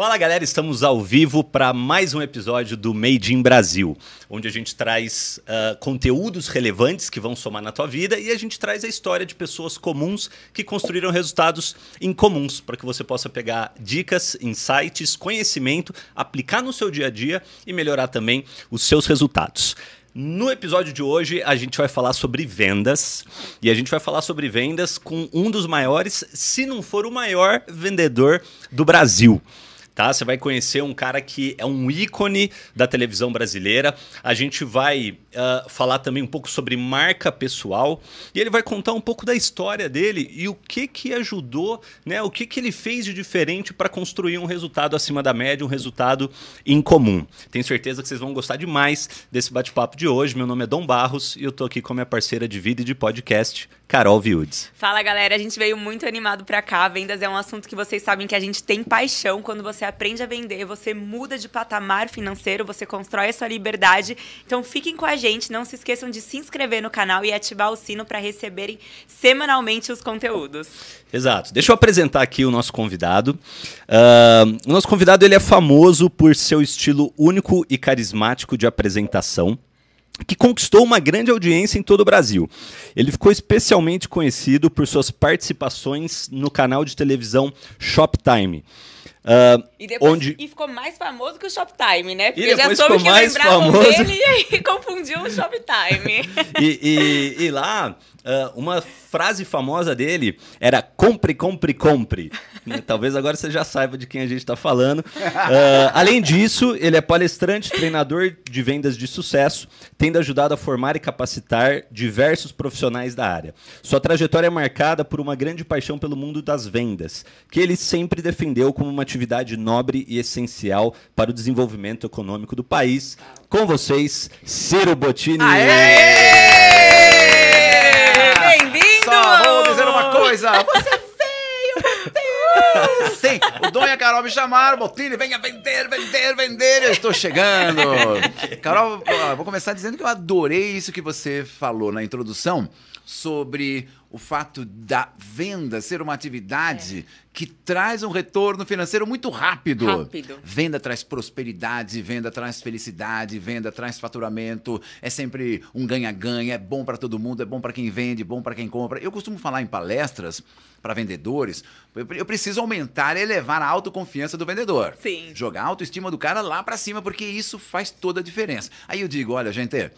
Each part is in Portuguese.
Fala galera, estamos ao vivo para mais um episódio do Made in Brasil, onde a gente traz uh, conteúdos relevantes que vão somar na tua vida e a gente traz a história de pessoas comuns que construíram resultados incomuns para que você possa pegar dicas, insights, conhecimento, aplicar no seu dia a dia e melhorar também os seus resultados. No episódio de hoje, a gente vai falar sobre vendas. E a gente vai falar sobre vendas com um dos maiores, se não for o maior vendedor do Brasil tá? Você vai conhecer um cara que é um ícone da televisão brasileira. A gente vai uh, falar também um pouco sobre marca pessoal e ele vai contar um pouco da história dele e o que que ajudou, né? O que que ele fez de diferente para construir um resultado acima da média, um resultado incomum. Tenho certeza que vocês vão gostar demais desse bate-papo de hoje. Meu nome é Dom Barros e eu tô aqui com a minha parceira de vida e de podcast, Carol Viudes. Fala galera, a gente veio muito animado para cá. Vendas é um assunto que vocês sabem que a gente tem paixão. Quando você aprende a vender, você muda de patamar financeiro, você constrói a sua liberdade. Então fiquem com a gente, não se esqueçam de se inscrever no canal e ativar o sino para receberem semanalmente os conteúdos. Exato. Deixa eu apresentar aqui o nosso convidado. Uh, o nosso convidado ele é famoso por seu estilo único e carismático de apresentação que conquistou uma grande audiência em todo o Brasil. Ele ficou especialmente conhecido por suas participações no canal de televisão Shoptime. Uh, e, depois, onde... e ficou mais famoso que o Shoptime, né? Porque já soube que lembravam famoso... dele e confundiu o Shoptime. e, e, e lá, uh, uma frase famosa dele era compre, compre, compre. Né? Talvez agora você já saiba de quem a gente está falando. Uh, além disso, ele é palestrante, treinador de vendas de sucesso, tendo ajudado a formar e capacitar diversos profissionais da área. Sua trajetória é marcada por uma grande paixão pelo mundo das vendas, que ele sempre defendeu como uma atividade nobre e essencial para o desenvolvimento econômico do país. Com vocês, Ciro Bottini. Bem-vindo! Só vou dizer uma coisa. Você é feio, Sim, o Dom e a Carol me chamaram, Botini, venha vender, vender, vender, eu estou chegando. Carol, vou começar dizendo que eu adorei isso que você falou na introdução sobre o fato da venda ser uma atividade é. que traz um retorno financeiro muito rápido. Rápido. Venda traz prosperidade, venda traz felicidade, venda traz faturamento, é sempre um ganha-ganha, é bom para todo mundo, é bom para quem vende, bom para quem compra. Eu costumo falar em palestras para vendedores, eu preciso aumentar e elevar a autoconfiança do vendedor. Sim. Jogar a autoestima do cara lá para cima, porque isso faz toda a diferença. Aí eu digo, olha, gente,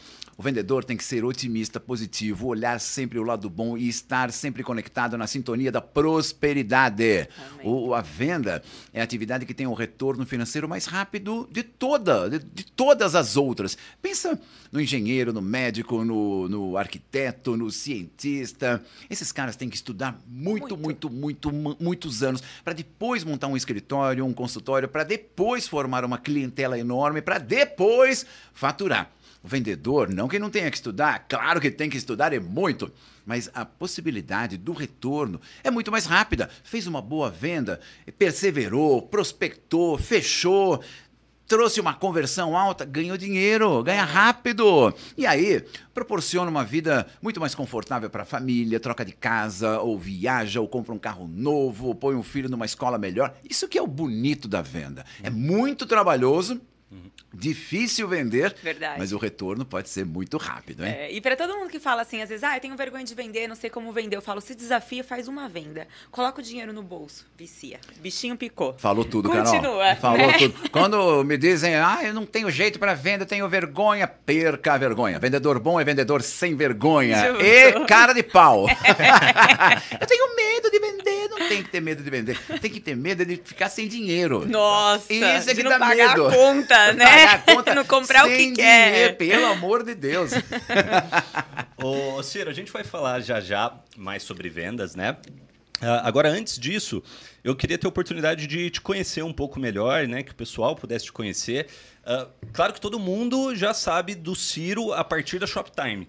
o vendedor tem que ser otimista, positivo, olhar sempre o lado bom e estar sempre conectado na sintonia da prosperidade. O, a venda é a atividade que tem o retorno financeiro mais rápido de toda, de, de todas as outras. Pensa no engenheiro, no médico, no, no arquiteto, no cientista. Esses caras têm que estudar muito, muito, muito, muito muitos anos para depois montar um escritório, um consultório, para depois formar uma clientela enorme, para depois faturar. O vendedor, não que não tenha que estudar, claro que tem que estudar, é muito, mas a possibilidade do retorno é muito mais rápida. Fez uma boa venda, perseverou, prospectou, fechou, trouxe uma conversão alta, ganhou dinheiro, ganha rápido. E aí, proporciona uma vida muito mais confortável para a família, troca de casa, ou viaja, ou compra um carro novo, põe um filho numa escola melhor. Isso que é o bonito da venda. É muito trabalhoso, Difícil vender, Verdade. mas o retorno pode ser muito rápido, hein? É, e para todo mundo que fala assim, às vezes, ah, eu tenho vergonha de vender, não sei como vender, eu falo, se desafia, faz uma venda. Coloca o dinheiro no bolso, vicia. Bichinho picou. Falou tudo, Continua, Carol. Falou né? tudo. Quando me dizem, ah, eu não tenho jeito para venda, tenho vergonha, perca a vergonha. Vendedor bom é vendedor sem vergonha. Justo. E cara de pau. eu tenho medo de vender, não tem que ter medo de vender. Tem que ter medo de ficar sem dinheiro. Nossa, Isso é de que não dá pagar medo. a conta, né? Pagar a conta não comprar o que dinheiro, quer. Pelo amor de Deus. Ô, Ciro, a gente vai falar já já mais sobre vendas, né? Uh, agora, antes disso, eu queria ter a oportunidade de te conhecer um pouco melhor, né? Que o pessoal pudesse te conhecer. Uh, claro que todo mundo já sabe do Ciro a partir da Shoptime.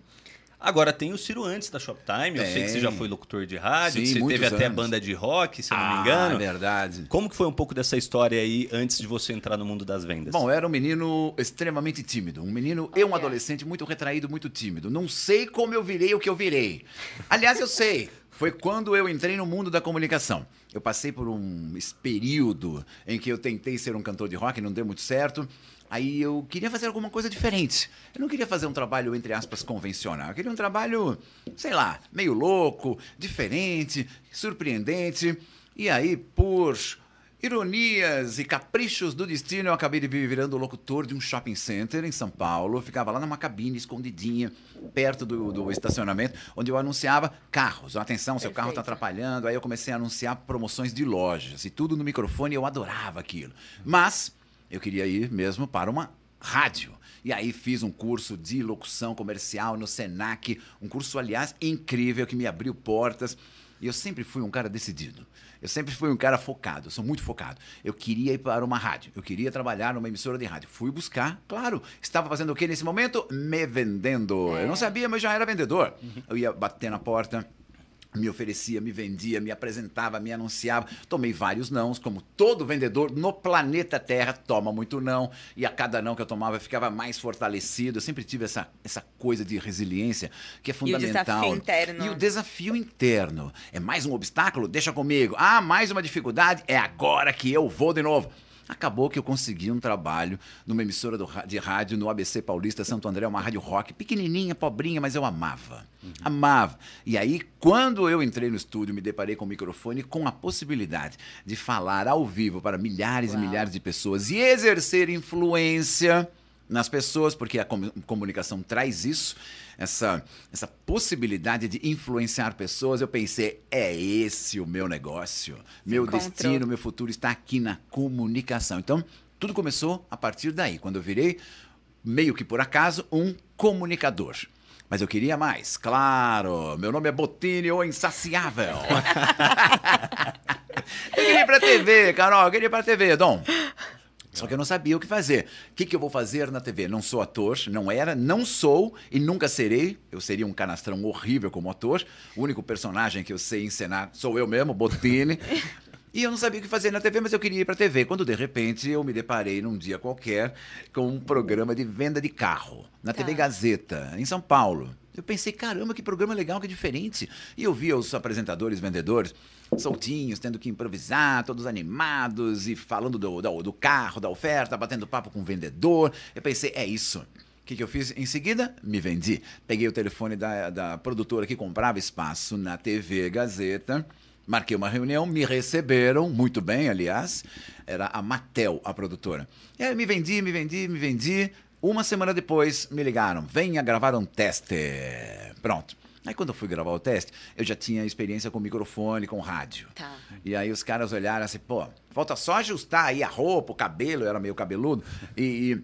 Agora tem o Ciro antes da Shoptime. Eu sei que você já foi locutor de rádio, Sim, você teve muitos até anos. banda de rock, se eu não ah, me engano. verdade. Como que foi um pouco dessa história aí antes de você entrar no mundo das vendas? Bom, eu era um menino extremamente tímido. Um menino e um adolescente muito retraído, muito tímido. Não sei como eu virei o que eu virei. Aliás, eu sei. Foi quando eu entrei no mundo da comunicação. Eu passei por um período em que eu tentei ser um cantor de rock, não deu muito certo. Aí eu queria fazer alguma coisa diferente. Eu não queria fazer um trabalho, entre aspas, convencional. Eu queria um trabalho, sei lá, meio louco, diferente, surpreendente. E aí, por ironias e caprichos do destino, eu acabei de vir virando locutor de um shopping center em São Paulo. Eu ficava lá numa cabine escondidinha, perto do, do estacionamento, onde eu anunciava carros. Atenção, seu carro está atrapalhando. Aí eu comecei a anunciar promoções de lojas e tudo no microfone. Eu adorava aquilo. Mas eu queria ir mesmo para uma rádio. E aí fiz um curso de locução comercial no Senac, um curso, aliás, incrível que me abriu portas. E eu sempre fui um cara decidido. Eu sempre fui um cara focado, eu sou muito focado. Eu queria ir para uma rádio, eu queria trabalhar numa emissora de rádio. Fui buscar, claro. Estava fazendo o que nesse momento? Me vendendo. É. Eu não sabia, mas já era vendedor. Eu ia bater na porta, me oferecia, me vendia, me apresentava, me anunciava. Tomei vários nãos, como todo vendedor no planeta Terra toma muito não, e a cada não que eu tomava eu ficava mais fortalecido. Eu sempre tive essa, essa coisa de resiliência que é fundamental. E o desafio interno. E o desafio interno. É mais um obstáculo? Deixa comigo. Ah, mais uma dificuldade? É agora que eu vou de novo. Acabou que eu consegui um trabalho numa emissora do, de rádio no ABC Paulista, Santo André, uma rádio rock, pequenininha, pobrinha, mas eu amava. Uhum. Amava. E aí, quando eu entrei no estúdio, me deparei com o microfone com a possibilidade de falar ao vivo para milhares Uau. e milhares de pessoas e exercer influência nas pessoas, porque a comunicação traz isso, essa, essa possibilidade de influenciar pessoas. Eu pensei, é esse o meu negócio. meu encontrou. destino, meu futuro está aqui na comunicação. Então, tudo começou a partir daí, quando eu virei, meio que por acaso, um comunicador. Mas eu queria mais, claro. Meu nome é Botini, o insaciável. eu queria ir pra TV, Carol, eu queria ir pra TV, Dom. Só que eu não sabia o que fazer. O que, que eu vou fazer na TV? Não sou ator, não era, não sou e nunca serei. Eu seria um canastrão horrível como ator. O único personagem que eu sei encenar sou eu mesmo, Botini. E eu não sabia o que fazer na TV, mas eu queria ir para a TV. Quando de repente eu me deparei num dia qualquer com um programa de venda de carro na tá. TV Gazeta, em São Paulo. Eu pensei, caramba, que programa legal, que diferente. E eu via os apresentadores, vendedores, soltinhos, tendo que improvisar, todos animados e falando do, do, do carro, da oferta, batendo papo com o vendedor. Eu pensei, é isso. O que, que, eu fiz em seguida? Me vendi. Peguei o telefone da, da produtora que comprava espaço na TV Gazeta, marquei uma reunião, me receberam, muito bem, aliás. Era a Matel, a produtora. E aí me vendi, me vendi, me vendi. Uma semana depois, me ligaram: venha gravar um teste. Pronto. Aí quando eu fui gravar o teste, eu já tinha experiência com microfone, com rádio. Tá. E aí os caras olharam assim, pô, falta só ajustar aí a roupa, o cabelo, eu era meio cabeludo, e, e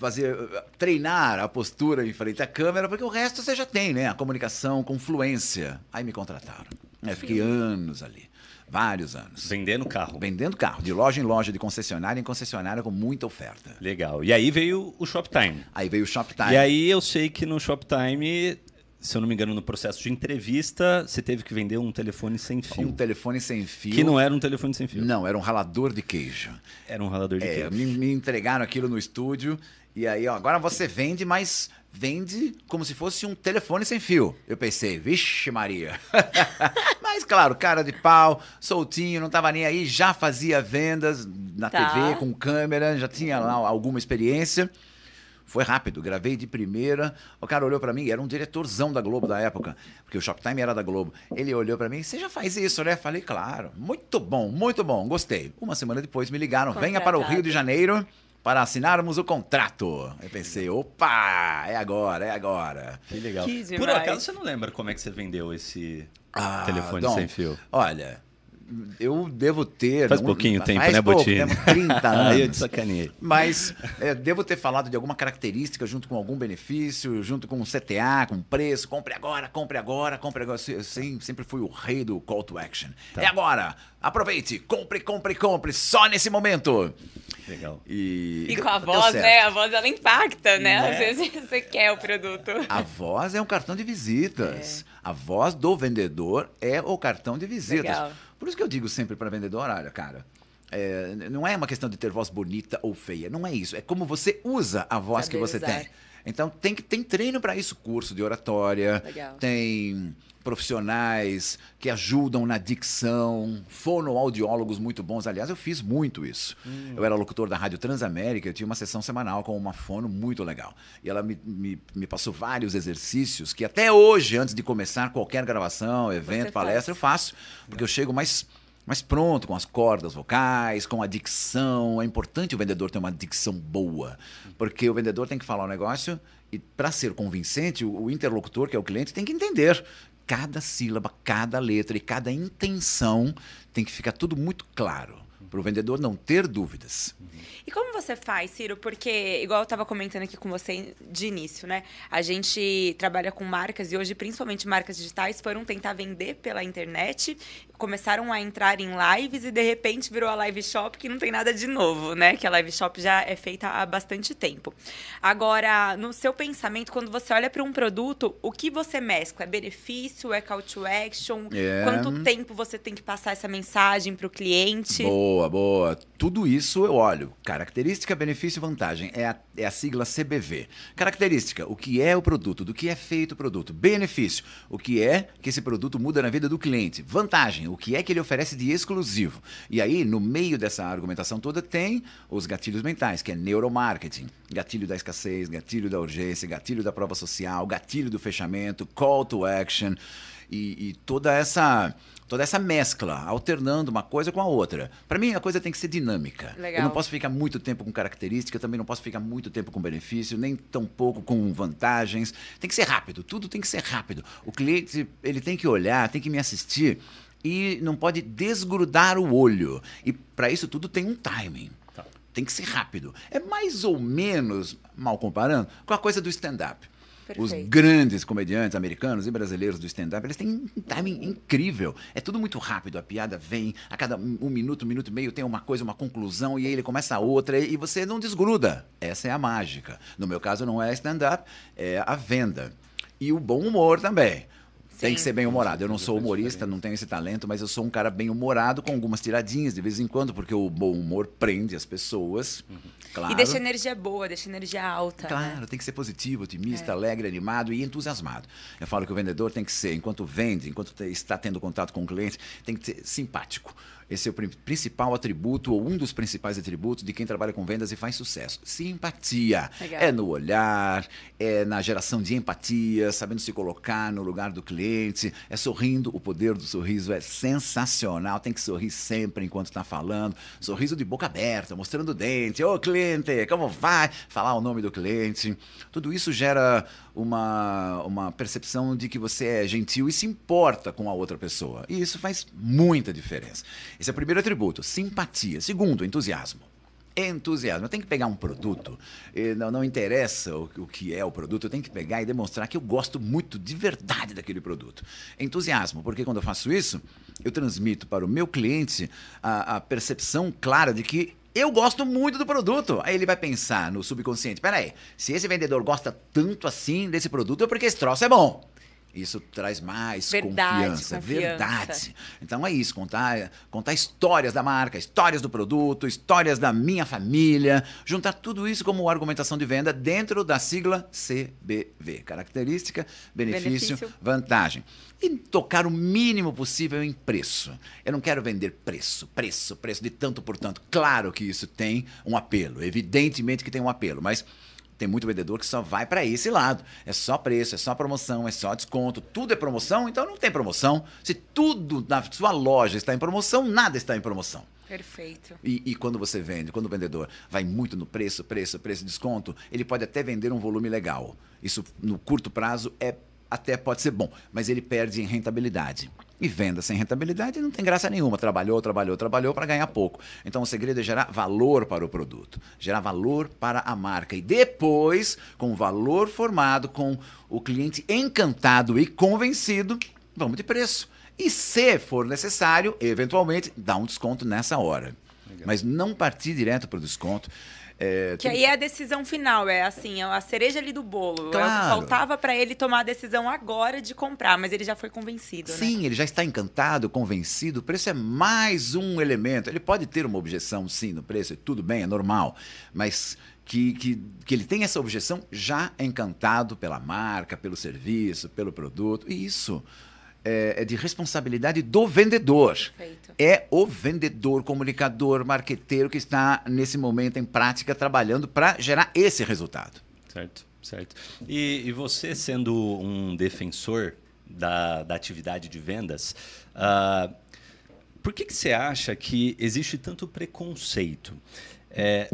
fazer, treinar a postura em frente à câmera, porque o resto você já tem, né? A comunicação com fluência. Aí me contrataram. Eu fiquei anos ali. Vários anos. Vendendo carro. Vendendo carro, de loja em loja, de concessionária em concessionária, com muita oferta. Legal. E aí veio o Shoptime. Aí veio o Shoptime. E aí eu sei que no Shoptime se eu não me engano, no processo de entrevista, você teve que vender um telefone sem fio. Um telefone sem fio. Que não era um telefone sem fio. Não, era um ralador de queijo. Era um ralador de é, queijo. Me, me entregaram aquilo no estúdio e aí, ó, agora você vende, mas vende como se fosse um telefone sem fio. Eu pensei, vixe Maria. Mas claro, cara de pau, soltinho, não tava nem aí, já fazia vendas na tá. TV com câmera, já tinha lá alguma experiência. Foi rápido, gravei de primeira. O cara olhou para mim, era um diretorzão da Globo da época, porque o Shoptime era da Globo. Ele olhou para mim, você já faz isso, né? Falei, claro. Muito bom, muito bom, gostei. Uma semana depois me ligaram, venha para o Rio de Janeiro para assinarmos o contrato. Eu pensei, opa, é agora, é agora. Que legal. Que Por acaso você não lembra como é que você vendeu esse ah, telefone Dom, sem fio? Olha, eu devo ter. Faz pouquinho tempo, né, pouco, Botinho? 30 anos. Aí eu te sacaneei. Mas é, devo ter falado de alguma característica junto com algum benefício, junto com um CTA, com preço. Compre agora, compre agora, compre agora. Eu sempre fui o rei do call to action. Tá. É agora! Aproveite! Compre, compre, compre! Só nesse momento! Legal. E, e com a voz, né? A voz ela impacta, né? né? Às vezes você quer o produto. A voz é um cartão de visitas. É. A voz do vendedor é o cartão de visitas. Legal. Por isso que eu digo sempre para vendedor, olha, cara, é, não é uma questão de ter voz bonita ou feia, não é isso. É como você usa a voz Saber que você usar. tem. Então tem que tem treino para isso, curso de oratória, Legal. tem profissionais que ajudam na dicção, fonoaudiólogos muito bons. Aliás, eu fiz muito isso. Eu era locutor da Rádio Transamérica, eu tinha uma sessão semanal com uma fono muito legal. E ela me, me, me passou vários exercícios que até hoje, antes de começar qualquer gravação, evento, Você palestra, eu faço. Porque eu chego mais mais pronto com as cordas vocais, com a dicção. É importante o vendedor ter uma dicção boa, porque o vendedor tem que falar o negócio e para ser convincente, o interlocutor, que é o cliente, tem que entender cada sílaba, cada letra e cada intenção tem que ficar tudo muito claro para o vendedor não ter dúvidas. E como você faz, Ciro? Porque, igual eu estava comentando aqui com você de início, né? A gente trabalha com marcas e hoje, principalmente marcas digitais, foram tentar vender pela internet, começaram a entrar em lives e de repente virou a live shop que não tem nada de novo, né? Que a live shop já é feita há bastante tempo. Agora, no seu pensamento, quando você olha para um produto, o que você mescla? É benefício? É call to action? É. Quanto tempo você tem que passar essa mensagem para o cliente? Boa, boa. Tudo isso eu olho. Característica, benefício, vantagem. É a, é a sigla CBV. Característica, o que é o produto, do que é feito o produto. Benefício, o que é que esse produto muda na vida do cliente. Vantagem, o que é que ele oferece de exclusivo. E aí, no meio dessa argumentação toda, tem os gatilhos mentais, que é neuromarketing. Gatilho da escassez, gatilho da urgência, gatilho da prova social, gatilho do fechamento, call to action. E, e toda essa toda essa mescla, alternando uma coisa com a outra. Para mim, a coisa tem que ser dinâmica. Legal. Eu não posso ficar muito tempo com característica, também não posso ficar muito tempo com benefício, nem tão pouco com vantagens. Tem que ser rápido, tudo tem que ser rápido. O cliente, ele tem que olhar, tem que me assistir e não pode desgrudar o olho. E para isso tudo tem um timing. Tem que ser rápido. É mais ou menos, mal comparando, com a coisa do stand-up. Os Perfeito. grandes comediantes americanos e brasileiros do stand-up, eles têm um timing incrível. É tudo muito rápido, a piada vem, a cada um minuto, um minuto e meio tem uma coisa, uma conclusão, e aí ele começa a outra, e você não desgruda. Essa é a mágica. No meu caso, não é stand-up, é a venda. E o bom humor também. Tem que Sim. ser bem humorado. Eu não sou humorista, não tenho esse talento, mas eu sou um cara bem humorado com algumas tiradinhas de vez em quando, porque o bom humor prende as pessoas. Claro. E deixa a energia boa, deixa a energia alta. Claro, né? tem que ser positivo, otimista, alegre, animado e entusiasmado. Eu falo que o vendedor tem que ser, enquanto vende, enquanto está tendo contato com o cliente, tem que ser simpático. Esse é o prin- principal atributo, ou um dos principais atributos de quem trabalha com vendas e faz sucesso. Simpatia. Legal. É no olhar, é na geração de empatia, sabendo se colocar no lugar do cliente, é sorrindo. O poder do sorriso é sensacional. Tem que sorrir sempre enquanto está falando. Sorriso de boca aberta, mostrando o dente. Ô, cliente, como vai? Falar o nome do cliente. Tudo isso gera uma, uma percepção de que você é gentil e se importa com a outra pessoa. E isso faz muita diferença. Esse é o primeiro atributo, simpatia. Segundo, entusiasmo. Entusiasmo. Eu tenho que pegar um produto, não, não interessa o, o que é o produto, eu tenho que pegar e demonstrar que eu gosto muito de verdade daquele produto. Entusiasmo, porque quando eu faço isso, eu transmito para o meu cliente a, a percepção clara de que eu gosto muito do produto. Aí ele vai pensar no subconsciente: peraí, se esse vendedor gosta tanto assim desse produto, é porque esse troço é bom. Isso traz mais Verdade, confiança, confiança. verdade. Então é isso, contar, contar histórias da marca, histórias do produto, histórias da minha família, juntar tudo isso como argumentação de venda dentro da sigla CBV. Característica, benefício, Benefício. vantagem. E tocar o mínimo possível em preço. Eu não quero vender preço, preço, preço de tanto por tanto. Claro que isso tem um apelo, evidentemente que tem um apelo, mas tem muito vendedor que só vai para esse lado. É só preço, é só promoção, é só desconto. Tudo é promoção, então não tem promoção. Se tudo na sua loja está em promoção, nada está em promoção. Perfeito. E, e quando você vende, quando o vendedor vai muito no preço, preço, preço, desconto, ele pode até vender um volume legal. Isso no curto prazo é até pode ser bom, mas ele perde em rentabilidade. E venda sem rentabilidade não tem graça nenhuma. Trabalhou, trabalhou, trabalhou para ganhar pouco. Então o segredo é gerar valor para o produto, gerar valor para a marca. E depois, com o valor formado, com o cliente encantado e convencido, vamos de preço. E se for necessário, eventualmente, dá um desconto nessa hora. mas não partir direto para o desconto. É, que aí é a decisão final, é assim, é a cereja ali do bolo. Claro. É o que faltava para ele tomar a decisão agora de comprar, mas ele já foi convencido. Né? Sim, né? ele já está encantado, convencido. O preço é mais um elemento. Ele pode ter uma objeção, sim, no preço, tudo bem, é normal. Mas que, que, que ele tem essa objeção já encantado pela marca, pelo serviço, pelo produto. E isso é, é de responsabilidade do vendedor. Perfeito. É o vendedor, comunicador, marqueteiro que está nesse momento em prática trabalhando para gerar esse resultado. Certo, certo. E, e, você sendo um defensor da, da atividade de vendas, uh, por que, que você acha que existe tanto preconceito? É,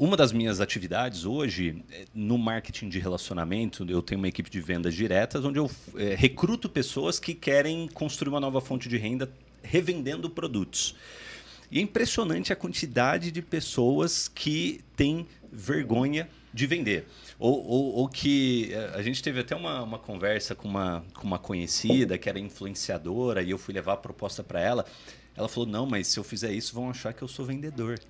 uma das minhas atividades hoje, é, no marketing de relacionamento, eu tenho uma equipe de vendas diretas, onde eu é, recruto pessoas que querem construir uma nova fonte de renda revendendo produtos. E é impressionante a quantidade de pessoas que têm vergonha de vender. Ou, ou, ou, que é, a gente teve até uma, uma conversa com uma, com uma conhecida que era influenciadora e eu fui levar a proposta para ela. Ela falou: Não, mas se eu fizer isso, vão achar que eu sou vendedor.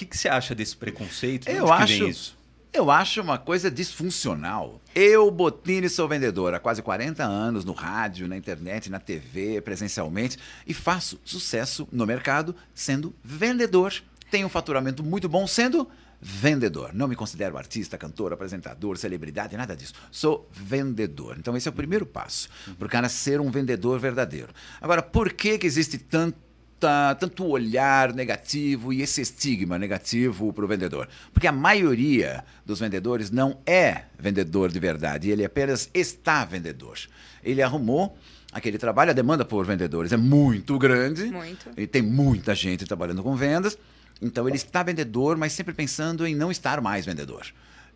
O que, que você acha desse preconceito? eu acho, Eu acho uma coisa disfuncional. Eu, Botini, sou vendedor há quase 40 anos no rádio, na internet, na TV, presencialmente, e faço sucesso no mercado sendo vendedor. Tenho um faturamento muito bom sendo vendedor. Não me considero artista, cantor, apresentador, celebridade, nada disso. Sou vendedor. Então, esse é o primeiro passo para o cara ser um vendedor verdadeiro. Agora, por que, que existe tanto tanta, tanto olhar negativo e esse estigma negativo para o vendedor? Porque a maioria dos vendedores não é vendedor de verdade, ele apenas está vendedor. Ele arrumou aquele trabalho, a demanda por vendedores é muito grande, muito. e tem muita gente trabalhando com vendas, então ele está vendedor, mas sempre pensando em não estar mais vendedor.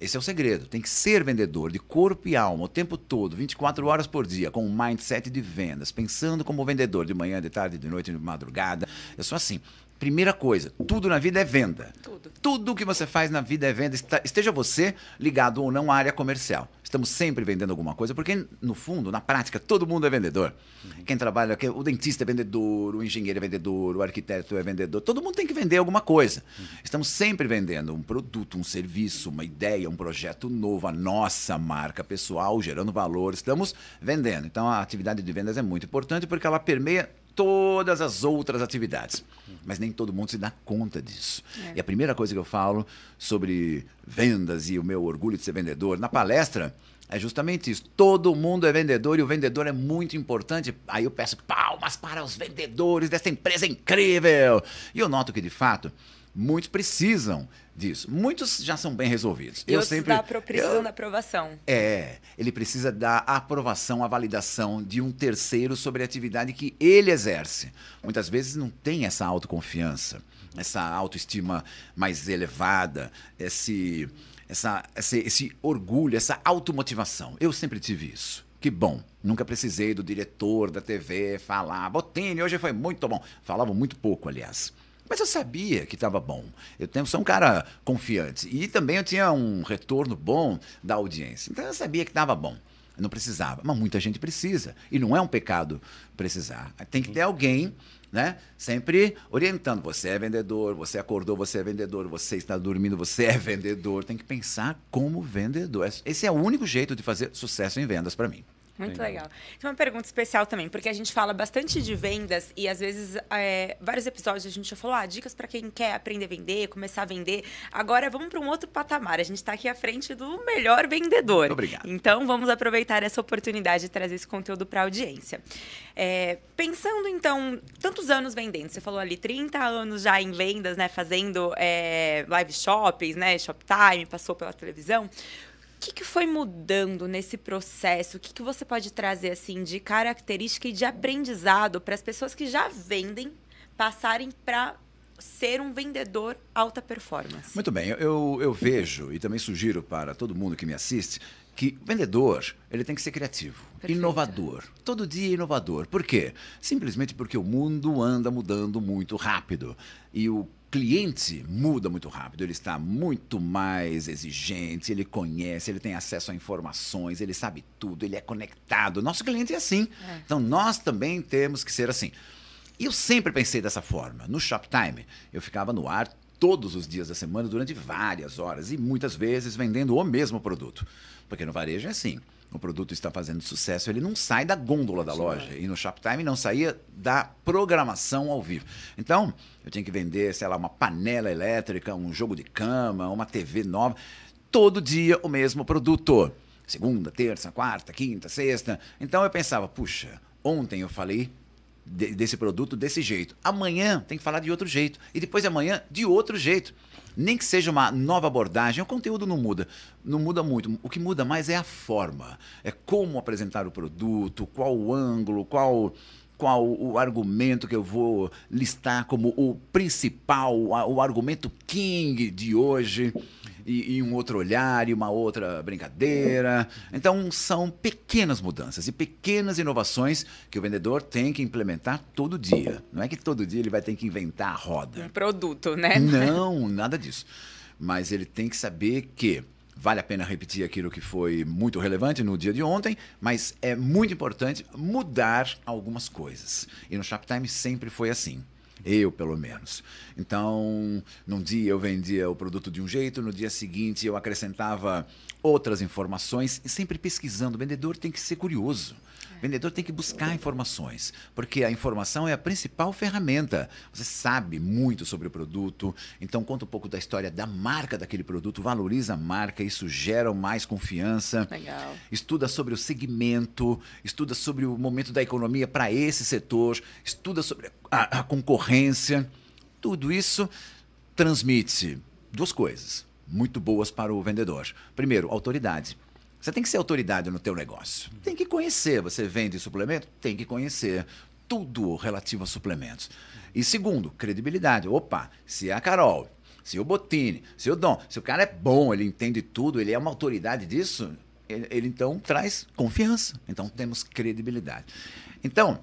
Esse é o segredo. Tem que ser vendedor de corpo e alma o tempo todo, 24 horas por dia, com um mindset de vendas, pensando como vendedor de manhã, de tarde, de noite, de madrugada. Eu sou assim. Primeira coisa, tudo na vida é venda. Tudo. Tudo que você faz na vida é venda. Esteja você ligado ou não à área comercial. Estamos sempre vendendo alguma coisa, porque no fundo, na prática, todo mundo é vendedor. Uhum. Quem trabalha, o dentista é vendedor, o engenheiro é vendedor, o arquiteto é vendedor, todo mundo tem que vender alguma coisa. Uhum. Estamos sempre vendendo um produto, um serviço, uma ideia, um projeto novo, a nossa marca pessoal, gerando valor. Estamos vendendo. Então a atividade de vendas é muito importante porque ela permeia todas as outras atividades. Mas nem todo mundo se dá conta disso. É. E a primeira coisa que eu falo sobre vendas e o meu orgulho de ser vendedor na palestra é justamente isso. Todo mundo é vendedor e o vendedor é muito importante. Aí eu peço palmas para os vendedores dessa empresa incrível. E eu noto que, de fato, muitos precisam disso. Muitos já são bem resolvidos. E eu sempre dá precisam eu, da aprovação. É, ele precisa da aprovação, a validação de um terceiro sobre a atividade que ele exerce. Muitas vezes não tem essa autoconfiança, essa autoestima mais elevada, esse, essa, esse, esse orgulho, essa automotivação. Eu sempre tive isso. Que bom. Nunca precisei do diretor da TV falar. Botini, hoje foi muito bom. Falava muito pouco, aliás. Mas eu sabia que estava bom. Eu tenho, sou um cara confiante. E também eu tinha um retorno bom da audiência. Então eu sabia que estava bom. Eu não precisava. Mas muita gente precisa. E não é um pecado precisar. Tem que ter alguém né? Sempre orientando. Você é vendedor, você acordou, você é vendedor, você está dormindo, você é vendedor. Tem que pensar como vendedor. Esse é o único jeito de fazer sucesso em vendas para mim. Muito legal. Tem uma pergunta especial também, porque a gente fala bastante de vendas e às vezes, é, vários episódios a gente já falou, ah, dicas para quem quer aprender a vender, começar a vender. Agora vamos para um outro patamar. A gente está aqui à frente do melhor vendedor. Obrigado. Então vamos aproveitar essa oportunidade de trazer esse conteúdo para a audiência. É, pensando então, tantos anos vendendo, você falou ali 30 anos já em vendas, né, fazendo é, live shoppings, né, Shoptime, passou pela televisão que, que foi mudando nesse processo? O que, que você pode trazer assim de característica e de aprendizado para as pessoas que já vendem passarem para ser um vendedor alta performance? Muito bem, eu, eu vejo e também sugiro para todo mundo que me assiste que vendedor ele tem que ser criativo, Perfeito. inovador, todo dia inovador. Por quê? Simplesmente porque o mundo anda mudando muito rápido e o cliente muda muito rápido, ele está muito mais exigente, ele conhece, ele tem acesso a informações, ele sabe tudo, ele é conectado. Nosso cliente é assim. É. Então nós também temos que ser assim. Eu sempre pensei dessa forma. No Shoptime, eu ficava no ar todos os dias da semana durante várias horas e muitas vezes vendendo o mesmo produto. Porque no varejo é assim. O produto está fazendo sucesso, ele não sai da gôndola da loja. E no Shoptime não saía da programação ao vivo. Então, eu tinha que vender, sei lá, uma panela elétrica, um jogo de cama, uma TV nova. Todo dia o mesmo produto. Segunda, terça, quarta, quinta, sexta. Então eu pensava, puxa, ontem eu falei de, desse produto desse jeito. Amanhã tem que falar de outro jeito. E depois de amanhã, de outro jeito. Nem que seja uma nova abordagem, o conteúdo não muda. Não muda muito. O que muda mais é a forma. É como apresentar o produto, qual o ângulo, qual qual o argumento que eu vou listar como o principal, o argumento king de hoje e, e, um outro olhar e uma outra brincadeira. Então, são pequenas mudanças e pequenas inovações que o vendedor tem que implementar todo dia. Não é que todo dia ele vai ter que inventar a roda. Um produto, né? Não, nada disso. Mas ele tem que saber que vale a pena repetir aquilo que foi muito relevante no dia de ontem, mas é muito importante mudar algumas coisas. E no Shoptime sempre foi assim. Eu, pelo menos. Então, num dia eu vendia o produto de um jeito, no dia seguinte eu acrescentava outras informações e sempre pesquisando. O vendedor tem que ser curioso. O vendedor tem que buscar informações, porque a informação é a principal ferramenta. Você sabe muito sobre o produto, então conta um pouco da história da marca daquele produto, valoriza a marca, isso gera mais confiança. Legal. Estuda sobre o segmento, estuda sobre o momento da economia para esse setor, estuda sobre a, a concorrência. Tudo isso transmite duas coisas muito boas para o vendedor. Primeiro, autoridade. Você tem que ser autoridade no teu negócio. Tem que conhecer. Você vende suplemento? Tem que conhecer tudo relativo a suplementos. E segundo, credibilidade. Opa, se é a Carol, se o Botini, se o Dom, se o cara é bom, ele entende tudo, ele é uma autoridade disso, ele, ele então traz confiança. Então temos credibilidade. Então,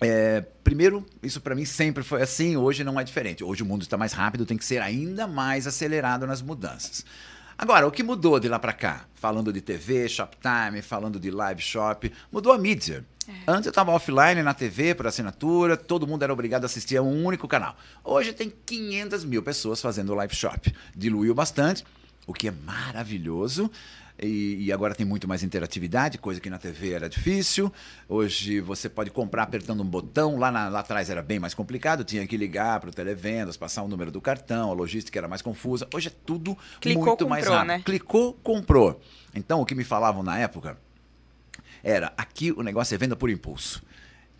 é, primeiro, isso para mim sempre foi assim, hoje não é diferente. Hoje o mundo está mais rápido, tem que ser ainda mais acelerado nas mudanças. Agora, o que mudou de lá para cá? Falando de TV, Shoptime, falando de live shop, mudou a mídia. É. Antes eu estava offline na TV por assinatura, todo mundo era obrigado a assistir a um único canal. Hoje tem 500 mil pessoas fazendo live shop. Diluiu bastante, o que é maravilhoso. E, e, agora tem muito mais interatividade, coisa que na TV era difícil. Hoje você pode comprar apertando um botão. Lá, na, lá atrás era bem mais complicado, tinha que ligar para o televendas, passar o número do cartão, a logística era mais confusa. Hoje é tudo Clicou, muito comprou, mais rápido. Né? Clicou, comprou. Então o que me falavam na época era: aqui o negócio é venda por impulso.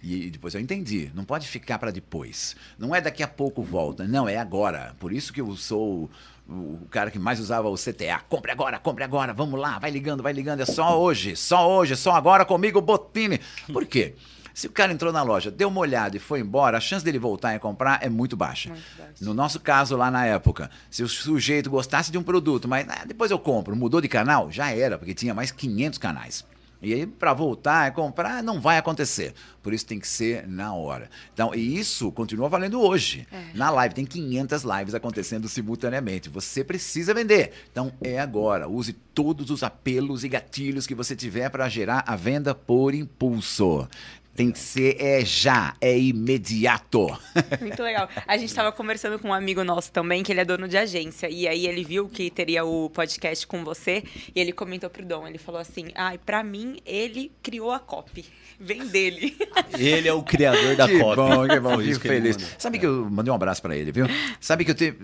E depois eu entendi, não pode ficar para depois. Não é daqui a pouco volta, não, é agora. Por isso que eu sou o cara que mais usava o CTA. Compre agora, compre agora, vamos lá, vai ligando, vai ligando, é só hoje, só hoje, só agora comigo, Botini. Por quê? Se o cara entrou na loja, deu uma olhada e foi embora, a chance dele voltar e comprar é muito baixa. muito baixa. No nosso caso, lá na época, se o sujeito gostasse de um produto, mas ah, depois eu compro, mudou de canal, já era, porque tinha mais 500 canais. E aí, para voltar e comprar, não vai acontecer. Por isso tem que ser na hora. Então, e isso continua valendo hoje. É. Na live, tem 500 lives acontecendo simultaneamente. Você precisa vender. Então, é agora. Use todos os apelos e gatilhos que você tiver para gerar a venda por impulso. Tem que ser é já, é imediato. Muito legal. A gente estava conversando com um amigo nosso também, que ele é dono de agência. E aí ele viu que teria o podcast com você e ele comentou pro Dom. Ele falou assim: ai, ah, pra mim, ele criou a copy. Vem dele. Ele é o criador da que copy. Bom, que bom, fico feliz. Sabe que eu mandei um abraço para ele, viu? Sabe que eu te,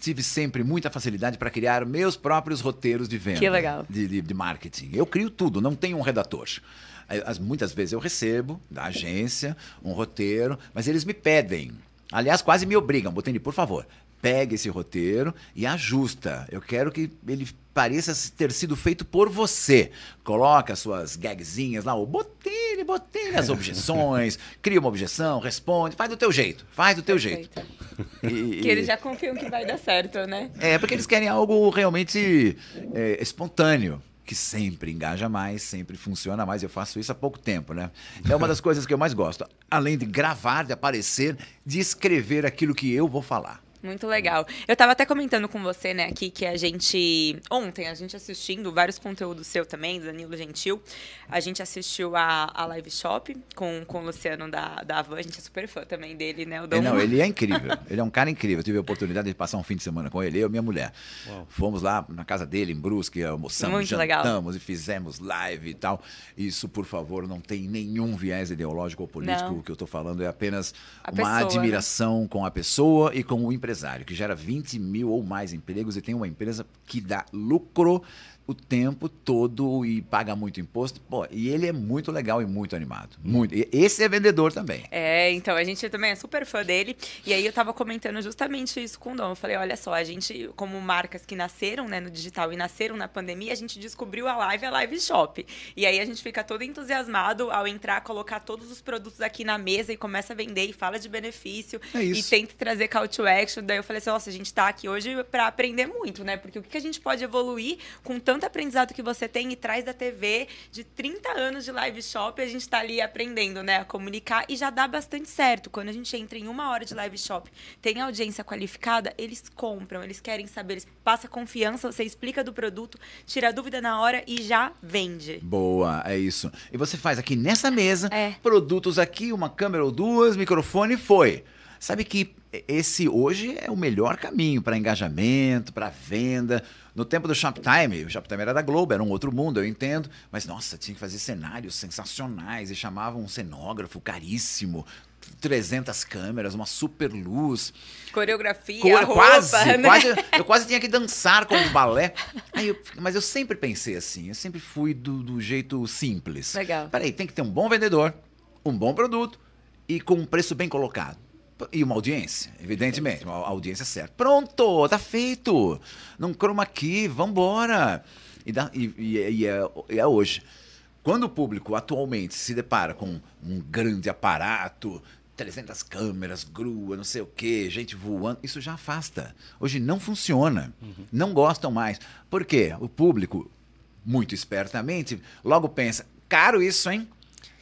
tive sempre muita facilidade para criar meus próprios roteiros de venda. Que legal. De, de, de marketing. Eu crio tudo, não tenho um redator. As, muitas vezes eu recebo da agência um roteiro, mas eles me pedem. Aliás, quase me obrigam, Botini, por favor, pegue esse roteiro e ajusta. Eu quero que ele pareça ter sido feito por você. Coloca as suas gagzinhas lá, o Botini, Botini, as objeções, cria uma objeção, responde, faz do teu jeito, faz do teu Perfeito. jeito. E, que eles já confiam que vai dar certo, né? É, porque eles querem algo realmente é, espontâneo que sempre engaja mais, sempre funciona mais. Eu faço isso há pouco tempo, né? É uma das coisas que eu mais gosto. Além de gravar, de aparecer, de escrever aquilo que eu vou falar. Muito legal. Eu tava até comentando com você, né, aqui, que a gente. Ontem, a gente assistindo vários conteúdos seu também, do Danilo Gentil. A gente assistiu a, a Live Shop com, com o Luciano da, da Avan. A gente é super fã também dele, né? O Dom. É, não, ele é incrível. ele é um cara incrível. Eu tive a oportunidade de passar um fim de semana com ele, eu e minha mulher. Uau. Fomos lá na casa dele, em Brusque, almoçamos, Muito jantamos legal. e fizemos live e tal. Isso, por favor, não tem nenhum viés ideológico ou político. Não. O que eu estou falando é apenas a uma pessoa, né? admiração né? com a pessoa e com o empresário, que gera 20 mil ou mais empregos e tem uma empresa que dá lucro o tempo todo e paga muito imposto. Pô, e ele é muito legal e muito animado. Muito. E esse é vendedor também. É, então, a gente também é super fã dele. E aí eu tava comentando justamente isso com o Dom. Eu falei, olha só, a gente, como marcas que nasceram né, no digital e nasceram na pandemia, a gente descobriu a live, a live shop. E aí a gente fica todo entusiasmado ao entrar, colocar todos os produtos aqui na mesa e começa a vender e fala de benefício. É isso. E tenta trazer call to action. Daí eu falei assim, nossa, a gente tá aqui hoje para aprender muito, né? Porque o que a gente pode evoluir com tanto tanto aprendizado que você tem e traz da TV de 30 anos de live shop, a gente está ali aprendendo, né, a comunicar e já dá bastante certo. Quando a gente entra em uma hora de live shop, tem audiência qualificada, eles compram, eles querem saber, eles passa confiança, você explica do produto, tira a dúvida na hora e já vende. Boa, é isso. E você faz aqui nessa mesa, é. produtos aqui, uma câmera ou duas, microfone, foi. Sabe que esse hoje é o melhor caminho para engajamento, para venda. No tempo do Shoptime, o Shoptime era da Globo, era um outro mundo, eu entendo. Mas, nossa, tinha que fazer cenários sensacionais e chamava um cenógrafo caríssimo. 300 câmeras, uma super luz. Coreografia, Cor quase, né? quase, eu quase tinha que dançar como um balé. Aí eu, mas eu sempre pensei assim, eu sempre fui do, do jeito simples. Legal. Peraí, tem que ter um bom vendedor, um bom produto e com um preço bem colocado. E uma audiência, evidentemente, uma audiência certa. Pronto, tá feito. Não croma aqui, vambora. E, dá, e, e, e, é, e é hoje. Quando o público atualmente se depara com um grande aparato, 300 câmeras, grua, não sei o quê, gente voando, isso já afasta. Hoje não funciona. Uhum. Não gostam mais. Por quê? O público, muito espertamente, logo pensa: caro isso, hein?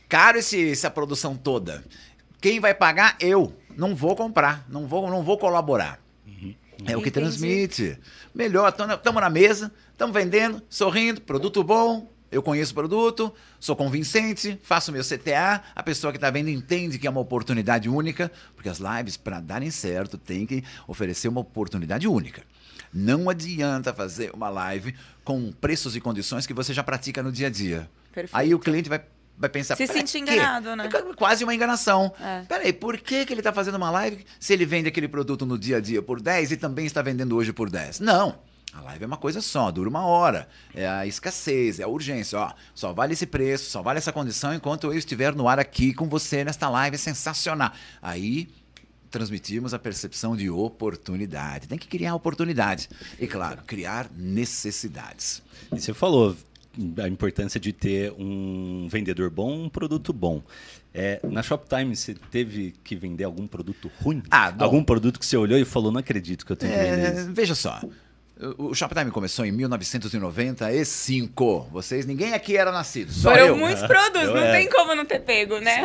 Caro esse, essa produção toda. Quem vai pagar? Eu não vou comprar, não vou, não vou colaborar. Uhum. É o que transmite. Melhor, estamos na mesa, estamos vendendo, sorrindo, produto bom, eu conheço o produto, sou convincente, faço meu CTA, a pessoa que está vendo entende que é uma oportunidade única, porque as lives, para darem certo, tem que oferecer uma oportunidade única. Não adianta fazer uma live com preços e condições que você já pratica no dia a dia. Perfeito. Aí o cliente vai vai pensar... Se sentir enganado, né? É quase uma enganação. É. Peraí, por que, que ele está fazendo uma live se ele vende aquele produto no dia a dia por 10 e também está vendendo hoje por 10? Não. A live é uma coisa só, dura uma hora. É a escassez, é a urgência. Ó, só vale esse preço, só vale essa condição enquanto eu estiver no ar aqui com você nesta live sensacional. Aí transmitimos a percepção de oportunidade. Tem que criar oportunidade. E, claro, criar necessidades. E você falou, a importância de ter um vendedor bom, um produto bom. É, na Shoptime, você teve que vender algum produto ruim? Ah, algum produto que você olhou e falou, não acredito que eu tenho que vender é, isso. Veja só, o Shoptime começou em 1995. Vocês, ninguém aqui era nascido. Só Foram eu. muitos produtos, não tem como não ter pego, né?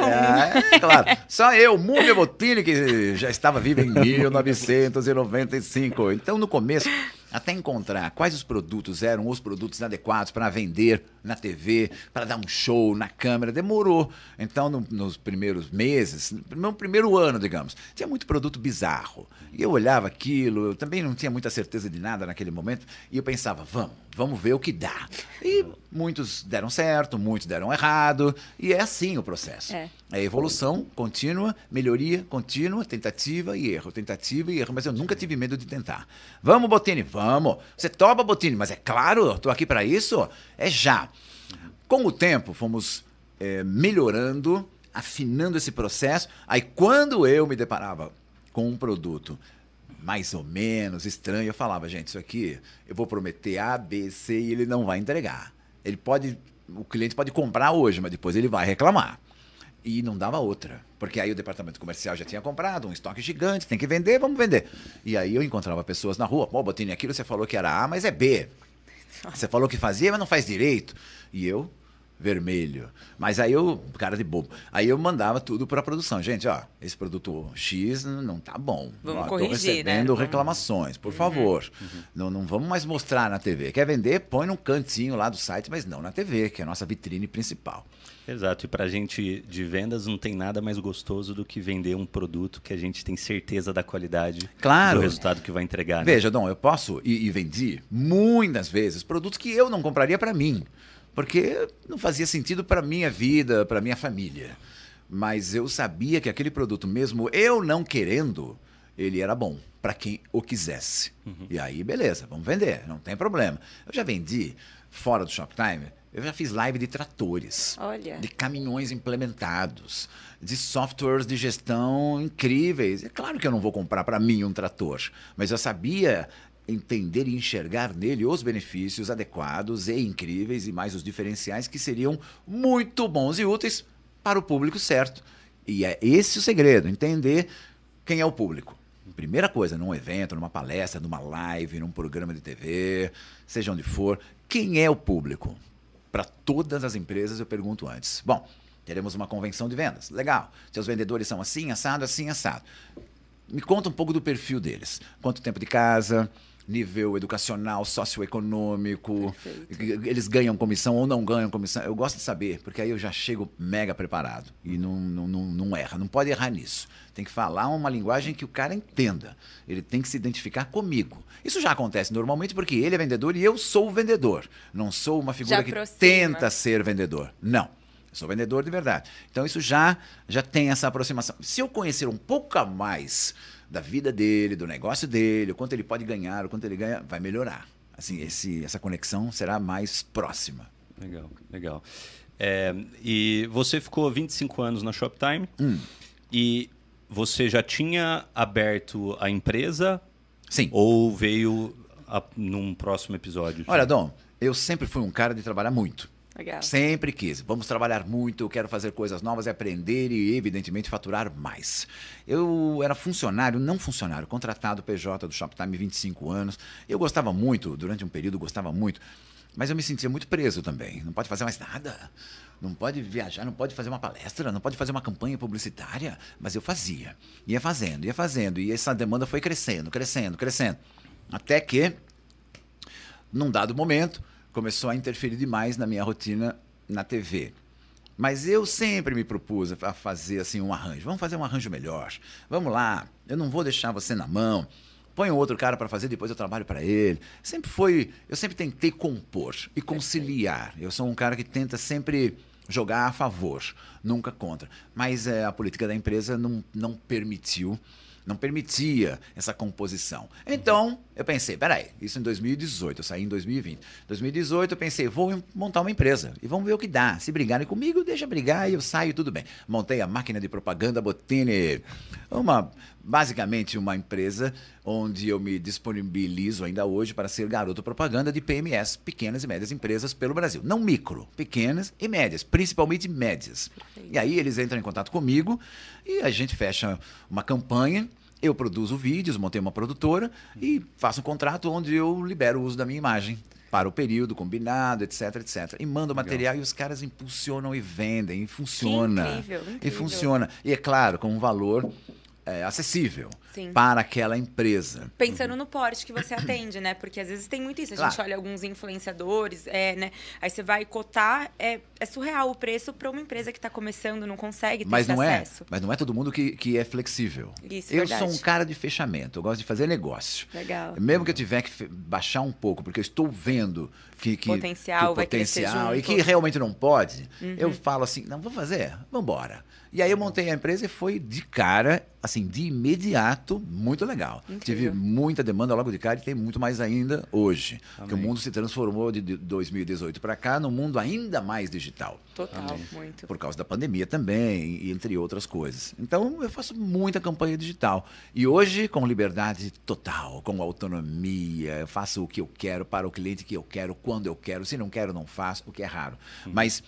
É, é claro. Só eu, Múmia Botini, que já estava viva em 1995. Então, no começo, até encontrar quais os produtos eram os produtos adequados para vender na TV, para dar um show na câmera, demorou. Então, no, nos primeiros meses, no primeiro ano, digamos, tinha muito produto bizarro. E eu olhava aquilo, eu também não tinha muita certeza de nada naquele momento, e eu pensava, vamos, vamos ver o que dá. E muitos deram certo, muitos deram errado, e é assim o processo. É, é evolução contínua, melhoria contínua, tentativa e erro, tentativa e erro. Mas eu nunca tive medo de tentar. Vamos, Botini, vamos. Você topa, Botini, mas é claro, estou aqui para isso, é já. Com o tempo, fomos é, melhorando, afinando esse processo. Aí, quando eu me deparava com um produto mais ou menos estranho, eu falava, gente, isso aqui eu vou prometer A, B, C e ele não vai entregar. Ele pode, o cliente pode comprar hoje, mas depois ele vai reclamar. E não dava outra. Porque aí o departamento comercial já tinha comprado um estoque gigante, tem que vender, vamos vender. E aí eu encontrava pessoas na rua, pô, Botini, aquilo você falou que era A, mas é B. Você falou que fazia, mas não faz direito. E eu vermelho. Mas aí eu, cara de bobo, aí eu mandava tudo para a produção. Gente, ó, esse produto X não tá bom. Vamos ó, tô corrigir, né? recebendo Vamos- reclamações, por favor. Não, não vamos mais mostrar na TV. Quer vender? Põe num cantinho lá do site, mas não na TV, que é a nossa vitrine principal. Exato, e para a gente de vendas não tem nada mais gostoso do que vender um produto que a gente tem certeza da qualidade Claro. do resultado que vai entregar. né? Veja, Dom, eu posso e, e vendi muitas vezes produtos que eu não compraria para mim, porque não fazia sentido para minha vida, para minha família. Mas eu sabia que aquele produto, mesmo eu não querendo, ele era bom para quem o quisesse. E aí, beleza, vamos vender, não tem problema. Eu já vendi fora do Shoptime, eu já fiz live de tratores Olha. de caminhões implementados, de softwares de gestão incríveis. É claro que eu não vou comprar para mim um trator, mas eu sabia entender e enxergar nele os benefícios adequados e incríveis e mais os diferenciais que seriam muito bons e úteis para o público certo. E é esse o segredo, entender quem é o público. Primeira coisa, num evento, numa palestra, numa live, num programa de TV, seja onde for, quem é o público? Para todas as empresas eu pergunto antes. Bom, teremos uma convenção de vendas. Legal. Seus vendedores são assim, assado, assim, assado. Me conta um pouco do perfil deles. Quanto tempo de casa, nível educacional, socioeconômico, eles ganham comissão ou não ganham comissão. Eu gosto de saber, porque aí eu já chego mega preparado e não, não, não, não erra. Não pode errar nisso. Tem que falar uma linguagem que o cara entenda. Ele tem que se identificar comigo. Isso já acontece normalmente porque ele é vendedor e eu sou o vendedor. Não sou uma figura que tenta ser vendedor. Não. Eu sou vendedor de verdade. Então isso já já tem essa aproximação. Se eu conhecer um pouco a mais da vida dele, do negócio dele, o quanto ele pode ganhar, o quanto ele ganha, vai melhorar. Assim, esse, essa conexão será mais próxima. Legal, legal. É, e você ficou 25 anos na Shoptime Hum. e você já tinha aberto a empresa Sim. ou veio a- num próximo episódio? Olha, Dom, eu sempre fui um cara de trabalhar muito. Legal. Sempre quis. Vamos trabalhar muito, quero fazer coisas novas e aprender e, evidentemente, faturar mais. Eu era funcionário, não funcionário, contratado PJ do Shoptime 25 anos. Eu gostava muito, durante um período gostava muito, mas eu me sentia muito preso também. Não pode fazer mais nada. Não pode viajar, não pode fazer uma palestra, não pode fazer uma campanha publicitária. Mas eu fazia. Ia fazendo, ia fazendo. E essa demanda foi crescendo, crescendo, crescendo. Até que num dado momento, começou a interferir demais na minha rotina na TV. Mas eu sempre me propus a fazer assim um arranjo. Vamos fazer um arranjo melhor. Vamos lá. Eu não vou deixar você na mão. Põe um outro cara para fazer, depois eu trabalho para ele. Sempre foi, eu sempre tentei compor e conciliar. Eu sou um cara que tenta sempre jogar a favor, nunca contra. Mas eh, a política da empresa não, não permitiu não permitia essa composição. Então, eu pensei, peraí, isso em 2018, eu saí em 2020. 2018 eu pensei, vou montar uma empresa e vamos ver o que dá. Se brigarem comigo, deixa brigar e eu saio, tudo bem. Montei a máquina de propaganda Botini, uma basicamente uma empresa onde eu me disponibilizo ainda hoje para ser garoto propaganda de PMS, pequenas e médias empresas pelo Brasil. Não micro, pequenas e médias, principalmente médias. E aí eles entram em contato comigo e a gente fecha uma campanha eu produzo vídeos, montei uma produtora e faço um contrato onde eu libero o uso da minha imagem para o período combinado, etc, etc. E mando o material e os caras impulsionam e vendem, e funciona. incrível, E incrível. funciona. E é claro, com um valor é, acessível Sim. para aquela empresa. Pensando no porte que você atende, né? Porque às vezes tem muito isso. A gente Claro. olha alguns influenciadores, é, né? Aí você vai cotar, é, é surreal o preço para uma empresa que está começando, não consegue ter Mas não é, acesso. mas não é todo mundo que, que é flexível. Isso, eu verdade. sou um cara de fechamento, eu gosto de fazer negócio. Legal. Mesmo que eu tiver que baixar um pouco, porque eu estou vendo que, que Potencial, que potencial e. Uhum. que realmente não pode, eu falo assim, não, vou fazer, vamos embora. E aí eu montei a empresa e foi de cara, assim, de imediato, muito legal. Incrível. Tive muita demanda logo de cara e tem muito mais ainda hoje. Porque o Amém. mundo se transformou de de 2018 para cá num mundo ainda mais digital Total, muito. por causa da pandemia também, e entre outras coisas. Então, eu faço muita campanha digital. E hoje, com liberdade total, com autonomia, eu faço o que eu quero para o cliente que eu quero, quando eu quero. Se não quero, não faço, o que é raro. Mas,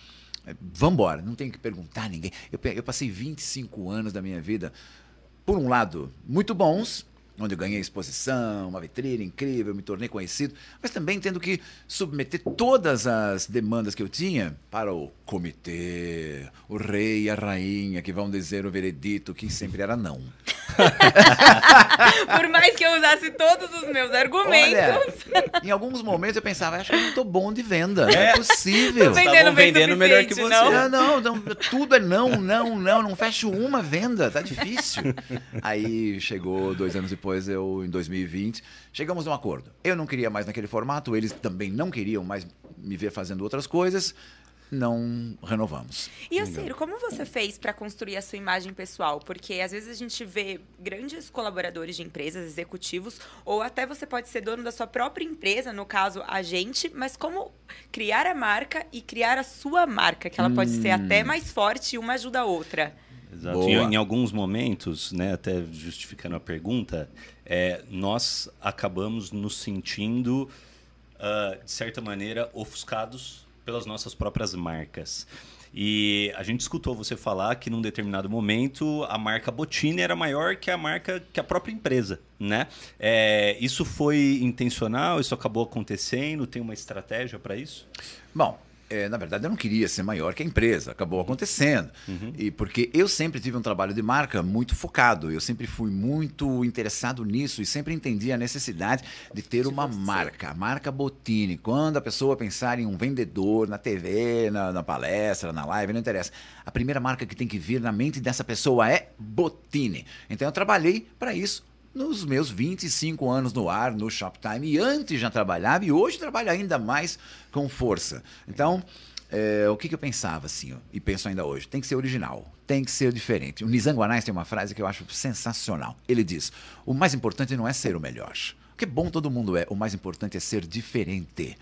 eh, vambora, não tenho que perguntar a ninguém. Eu, eu passei 25 anos da minha vida, por um lado, muito bons, onde eu ganhei exposição, uma vitrine incrível, me tornei conhecido, mas também tendo que submeter todas as demandas que eu tinha para o comitê, o rei e a rainha, que vão dizer o veredito que sempre era não. Por mais que eu usasse todos os meus argumentos. Olha, em alguns momentos eu pensava, acho que eu não tô bom de venda. Não é possível. Tô vendendo vendendo melhor que você. não? Não, não, não, tudo é não, não, não, não fecho uma venda, tá difícil. Aí chegou dois anos depois, eu, em 2020, chegamos num acordo. Eu não queria mais naquele formato, eles também não queriam mais me ver fazendo outras coisas, não renovamos. E eu Ciro, como você fez para construir a sua imagem pessoal? Porque às vezes a gente vê grandes colaboradores de empresas, executivos, ou até você pode ser dono da sua própria empresa, no caso a gente, mas como criar a marca e criar a sua marca, que ela pode ser até mais forte e uma ajuda a outra. Exato. Em, em alguns momentos, né, até justificando a pergunta, é, nós acabamos nos sentindo, ah, de certa maneira, ofuscados pelas nossas próprias marcas. E a gente escutou você falar que num determinado momento a marca Botini era maior que a marca que a própria empresa, né? É, isso foi intencional? Isso acabou acontecendo? Tem uma estratégia para isso? Bom, é, na verdade eu não queria ser maior que a empresa, acabou acontecendo. E porque eu sempre tive um trabalho de marca muito focado, eu sempre fui muito interessado nisso e sempre entendi a necessidade de ter uma marca, a marca Botini. Quando a pessoa pensar em um vendedor na TV, na, na palestra, na live, não interessa. A primeira marca que tem que vir na mente dessa pessoa é Botini. Então eu trabalhei para isso nos meus 25 anos no ar, no Shoptime. E antes já trabalhava e hoje trabalho ainda mais com força. Então, é, o que, que eu pensava assim, ó, e penso ainda hoje? Tem que ser original, tem que ser diferente. O Nizam Guanais tem uma frase que eu acho sensacional. Ele diz: o mais importante não é ser o melhor. Porque bom todo mundo é, o mais importante é ser diferente.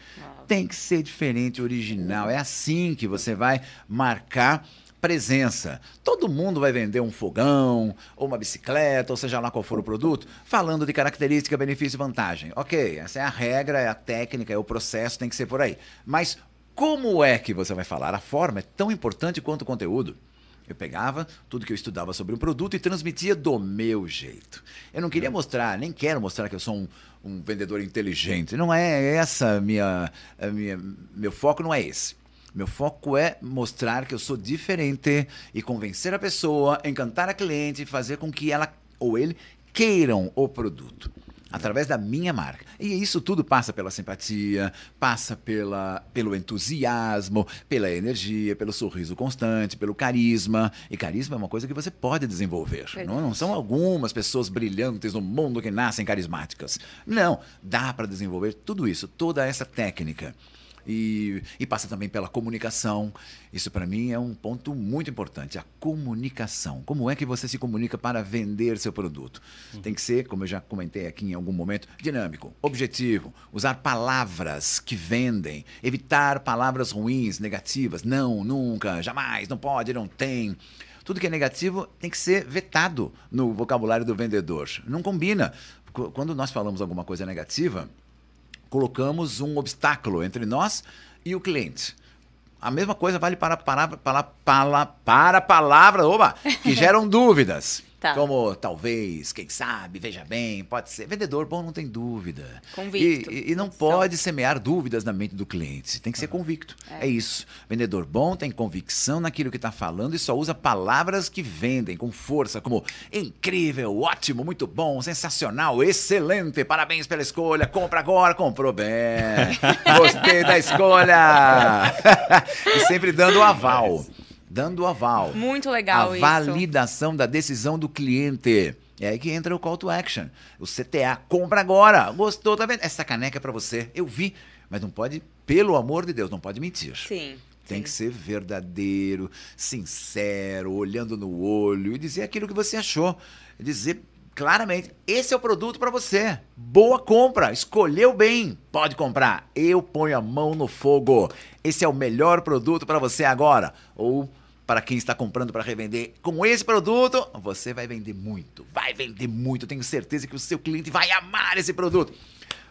Tem que ser diferente, original. É assim que você vai marcar presença. Todo mundo vai vender um fogão, ou uma bicicleta, ou seja lá qual for o produto, falando de característica, benefício e vantagem. Ok, essa é a regra, é a técnica, é o processo, tem que ser por aí. Mas como é que você vai falar? A forma é tão importante quanto o conteúdo. Eu pegava tudo que eu estudava sobre um produto e transmitia do meu jeito. Eu não queria mostrar, nem quero mostrar que eu sou um, um vendedor inteligente. Não é essa a minha, minha. Meu foco não é esse. Meu foco é mostrar que eu sou diferente e convencer a pessoa, encantar a cliente fazer com que ela ou ele queiram o produto através da minha marca. E isso tudo passa pela simpatia, passa pela, pelo entusiasmo, pela energia, pelo sorriso constante, pelo carisma. E carisma é uma coisa que você pode desenvolver. Não, não são algumas pessoas brilhantes no mundo que nascem carismáticas. Não, dá para desenvolver tudo isso, toda essa técnica. E, e, passa também pela comunicação. Isso para mim é um ponto muito importante, a comunicação. Como é que você se comunica para vender seu produto? Uhum. Tem que ser, como eu já comentei aqui em algum momento, dinâmico, objetivo, usar palavras que vendem, evitar palavras ruins, negativas. Não, nunca, jamais, não pode, não tem. Tudo que é negativo tem que ser vetado no vocabulário do vendedor. Não combina. Quando nós falamos alguma coisa negativa, colocamos um obstáculo entre nós e o cliente. A mesma coisa vale para, para, para, para, para palavras oba, que geram dúvidas. Tá. Como talvez, quem sabe, veja bem, pode ser. Vendedor bom não tem dúvida. Convicto. E, e, e não pode semear dúvidas na mente do cliente. Tem que ser convicto. É. é isso. Vendedor bom tem convicção naquilo que está falando e só usa palavras que vendem com força, como incrível, ótimo, muito bom, sensacional, excelente, parabéns pela escolha, compra agora, comprou bem. Gostei da escolha. e sempre dando aval dando o aval. Muito legal a isso. A validação da decisão do cliente. É aí que entra o call to action. O CTA, compra agora. Gostou, tá vendo? Essa caneca é pra você. Eu vi, mas não pode, pelo amor de Deus, não pode mentir. Sim. Tem sim. que ser verdadeiro, sincero, olhando no olho e dizer aquilo que você achou. Dizer claramente: esse é o produto para você. Boa compra, escolheu bem, pode comprar. Eu ponho a mão no fogo. Esse é o melhor produto para você agora. Ou para quem está comprando para revender. Com esse produto, você vai vender muito. Vai vender muito. Tenho certeza que o seu cliente vai amar esse produto.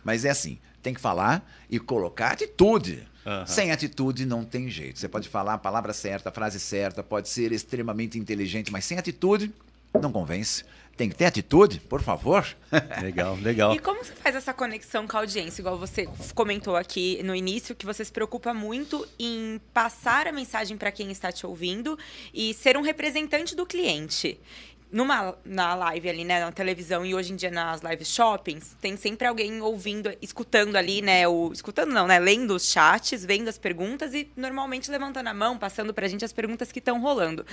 Mas é assim, tem que falar e colocar atitude. Uhum. Sem atitude não tem jeito. Você pode falar a palavra certa, a frase certa, pode ser extremamente inteligente, mas sem atitude não convence. Tem que ter atitude, por favor. Legal, legal. E como você faz essa conexão com a audiência? Igual você comentou aqui no início, que você se preocupa muito em passar a mensagem para quem está te ouvindo e ser um representante do cliente numa na live ali, né, na televisão e hoje em dia nas live shoppings, tem sempre alguém ouvindo, escutando ali, né, o escutando não, né, lendo os chats, vendo as perguntas e normalmente levantando a mão, passando pra gente as perguntas que estão rolando.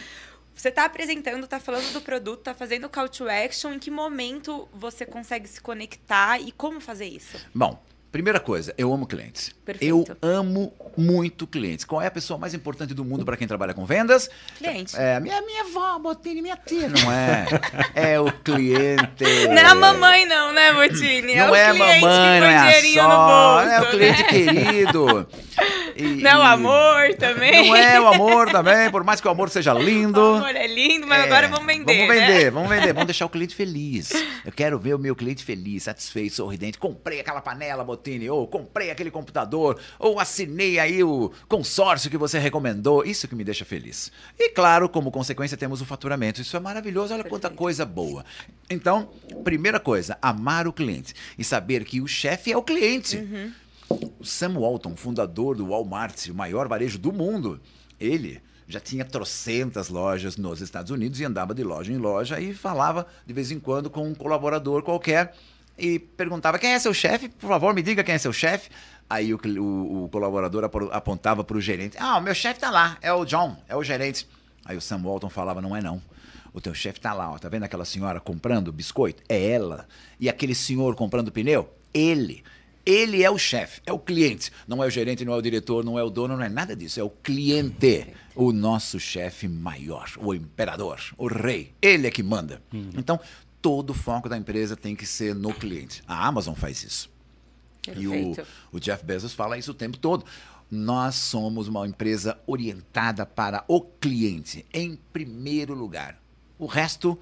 Você está apresentando, está falando do produto, está fazendo call to action. Em que momento você consegue se conectar e como fazer isso? Bom, Primeira coisa, eu amo clientes. Perfeito. Eu amo muito clientes. Qual é a pessoa mais importante do mundo para quem trabalha com vendas? Cliente. É, minha, minha avó, Botini, minha tia, não é? É o cliente. Não é a mamãe, não, né, Botini? Não é, é mamãe, não é a só. bolso, é o cliente né? querido. E- Não é o amor também. Não é o amor também, por mais que o amor seja lindo. O amor é lindo, mas É, agora vamos vender. Vamos né? vender, vamos vender. Vamos deixar o cliente feliz. Eu quero ver o meu cliente feliz, satisfeito, sorridente. Comprei aquela panela, Botini, ou comprei aquele computador, ou assinei aí o consórcio que você recomendou. Isso que me deixa feliz. E claro, como consequência, temos o faturamento. Isso é maravilhoso, olha quanta Perfeito. coisa boa. Então, primeira coisa, amar o cliente e saber que o chefe é o cliente. Uhum. O Sam Walton, fundador do Walmart, o maior varejo do mundo, ele já tinha trocentas lojas nos Estados Unidos e andava de loja em loja e falava de vez em quando com um colaborador qualquer e perguntava: quem é seu chefe? Por favor, me diga quem é seu chefe. Aí o, o- o colaborador apo- apontava para o gerente: Ah, o meu chefe tá lá, é o John, é o gerente. Aí o Sam Walton falava: Não é não. O teu chefe tá lá, ó. Tá vendo aquela senhora comprando biscoito? É ela. E aquele senhor comprando pneu? Ele. Ele é o chefe, é o cliente. Não é o gerente, não é o diretor, não é o dono, não é nada disso. É o cliente. O nosso chefe maior, o imperador, o rei. Ele é que manda. Então, todo o foco da empresa tem que ser no cliente. A Amazon faz isso. E o, Perfeito. o Jeff Bezos fala isso o tempo todo. Nós somos uma empresa orientada para o cliente, em primeiro lugar. O resto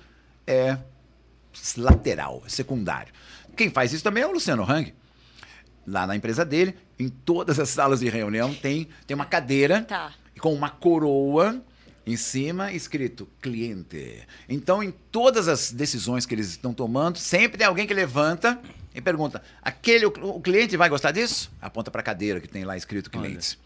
é lateral, é secundário. Quem faz isso também é o Luciano Hang. Lá na empresa dele, em todas as salas de reunião, tem, tem uma cadeira Tá. com uma coroa em cima escrito cliente. Então, em todas as decisões que eles estão tomando, sempre tem alguém que levanta e pergunta: aquele o, o cliente vai gostar disso? Aponta para a cadeira que tem lá escrito cliente.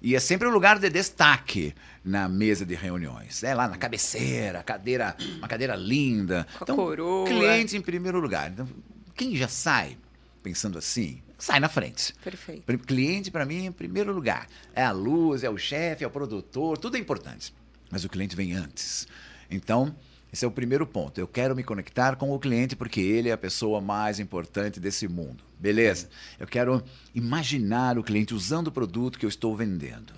E é sempre um lugar de destaque na mesa de reuniões. É lá na cabeceira, cadeira, uma cadeira linda. Com a coroa. Cliente em primeiro lugar. Então, quem já sai pensando assim, sai na frente. Perfeito. Cliente, para mim, em primeiro lugar. É a luz, é o chefe, é o produtor, tudo é importante. Mas o cliente vem antes. Então, esse é o primeiro ponto. Eu quero me conectar com o cliente porque ele é a pessoa mais importante desse mundo. Beleza? Eu quero imaginar o cliente usando o produto que eu estou vendendo.